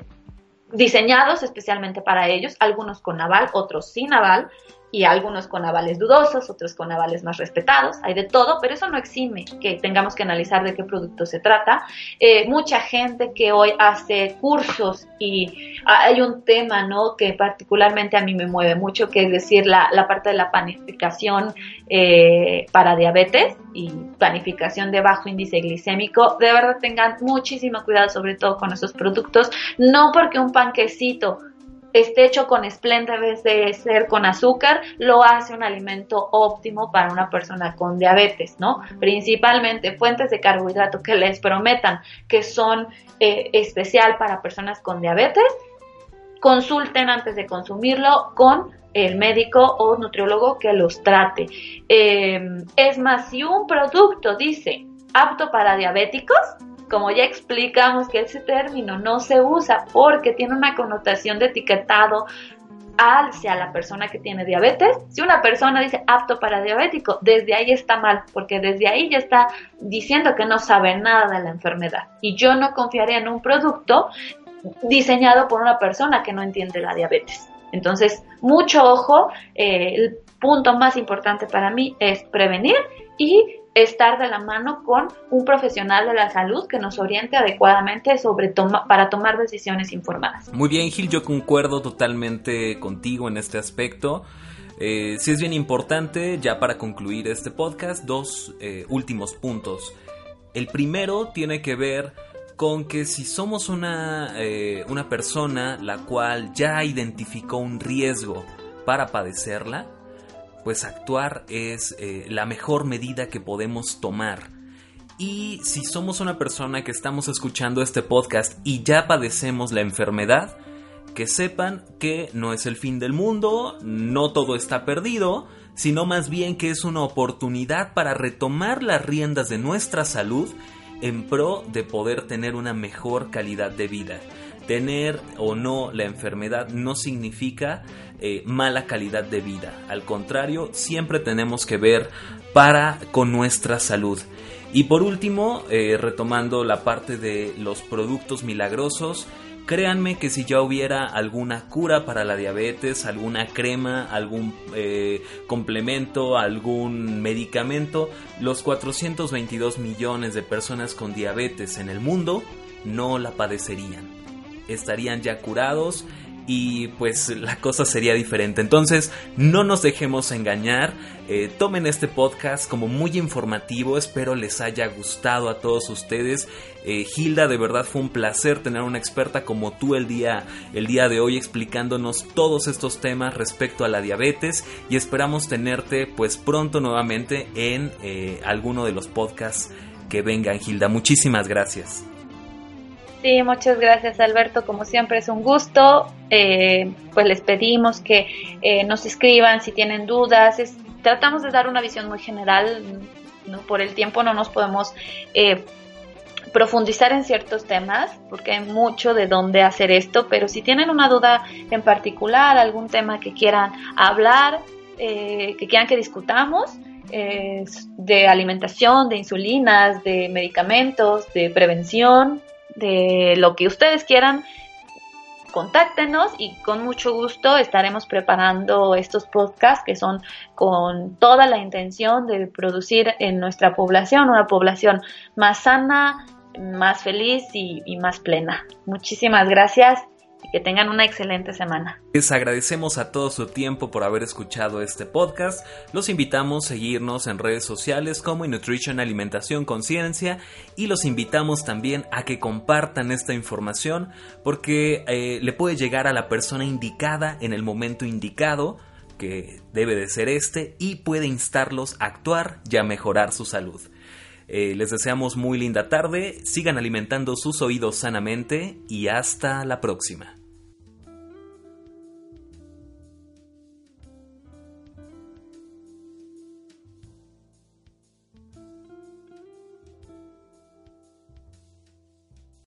diseñados especialmente para ellos, algunos con aval, otros sin aval, y algunos con avales dudosos, otros con avales más respetados, hay de todo, pero eso no exime que tengamos que analizar de qué producto se trata. Eh, mucha gente que hoy hace cursos y hay un tema, ¿no? Que particularmente a mí me mueve mucho, que es decir, la, parte de la panificación eh, para diabetes y panificación de bajo índice glicémico. De verdad tengan muchísimo cuidado, sobre todo con esos productos, no porque un panquecito esté hecho con Splenda en vez de ser con azúcar, lo hace un alimento óptimo para una persona con diabetes, ¿no? Principalmente fuentes de carbohidrato que les prometan que son eh, especial para personas con diabetes, consulten antes de consumirlo con el médico o nutriólogo que los trate. Eh, es más, si un producto dice apto para diabéticos, como ya explicamos que ese término no se usa porque tiene una connotación de etiquetado hacia la persona que tiene diabetes. Si una persona dice apto para diabético, desde ahí está mal, porque desde ahí ya está diciendo que no sabe nada de la enfermedad. Y yo no confiaría en un producto diseñado por una persona que no entiende la diabetes. Entonces, mucho ojo, eh, el punto más importante para mí es prevenir y estar de la mano con un profesional de la salud que nos oriente adecuadamente sobre para tomar decisiones informadas. Muy bien, Gil, yo concuerdo totalmente contigo en este aspecto. Eh, sí es bien importante, ya para concluir este podcast, dos eh, últimos puntos. El primero tiene que ver con que si somos una, eh, una persona la cual ya identificó un riesgo para padecerla, pues actuar es eh, la mejor medida que podemos tomar. Y si somos una persona que estamos escuchando este podcast y ya padecemos la enfermedad, que sepan que no es el fin del mundo, no todo está perdido, sino más bien que es una oportunidad para retomar las riendas de nuestra salud en pro de poder tener una mejor calidad de vida. Tener o no la enfermedad no significa eh, mala calidad de vida. Al contrario, siempre tenemos que ver para con nuestra salud. Y por último, eh, retomando la parte de los productos milagrosos, créanme que si ya hubiera alguna cura para la diabetes, alguna crema, algún eh, complemento, algún medicamento, los 422 millones de personas con diabetes en el mundo no la padecerían. Estarían ya curados y pues la cosa sería diferente. Entonces, no nos dejemos engañar. Eh, tomen este podcast como muy informativo. Espero les haya gustado a todos ustedes. Eh, Hilda, de verdad fue un placer tener una experta como tú el día, el día de hoy explicándonos todos estos temas respecto a la diabetes y esperamos tenerte pues pronto nuevamente en eh, alguno de los podcasts que vengan, Hilda. Muchísimas gracias. Sí, muchas gracias Alberto, como siempre es un gusto. Eh, pues les pedimos que eh, nos escriban si tienen dudas. tratamos de dar una visión muy general, ¿no? por el tiempo no nos podemos eh, profundizar en ciertos temas, porque hay mucho de dónde hacer esto, pero si tienen una duda en particular, algún tema que quieran hablar, que quieran que discutamos, de alimentación, de insulinas, de medicamentos, de prevención, de lo que ustedes quieran, contáctenos y con mucho gusto estaremos preparando estos podcasts que son con toda la intención de producir en nuestra población una población más sana, más feliz y, más plena. Muchísimas gracias que tengan una excelente semana. Les agradecemos a todo su tiempo por haber escuchado este podcast. Los invitamos a seguirnos en redes sociales como Nutrition Alimentación Conciencia y los invitamos también a que compartan esta información porque eh, le puede llegar a la persona indicada en el momento indicado que debe de ser este y puede instarlos a actuar y a mejorar su salud. Eh, les deseamos muy linda tarde, sigan alimentando sus oídos sanamente y hasta la próxima.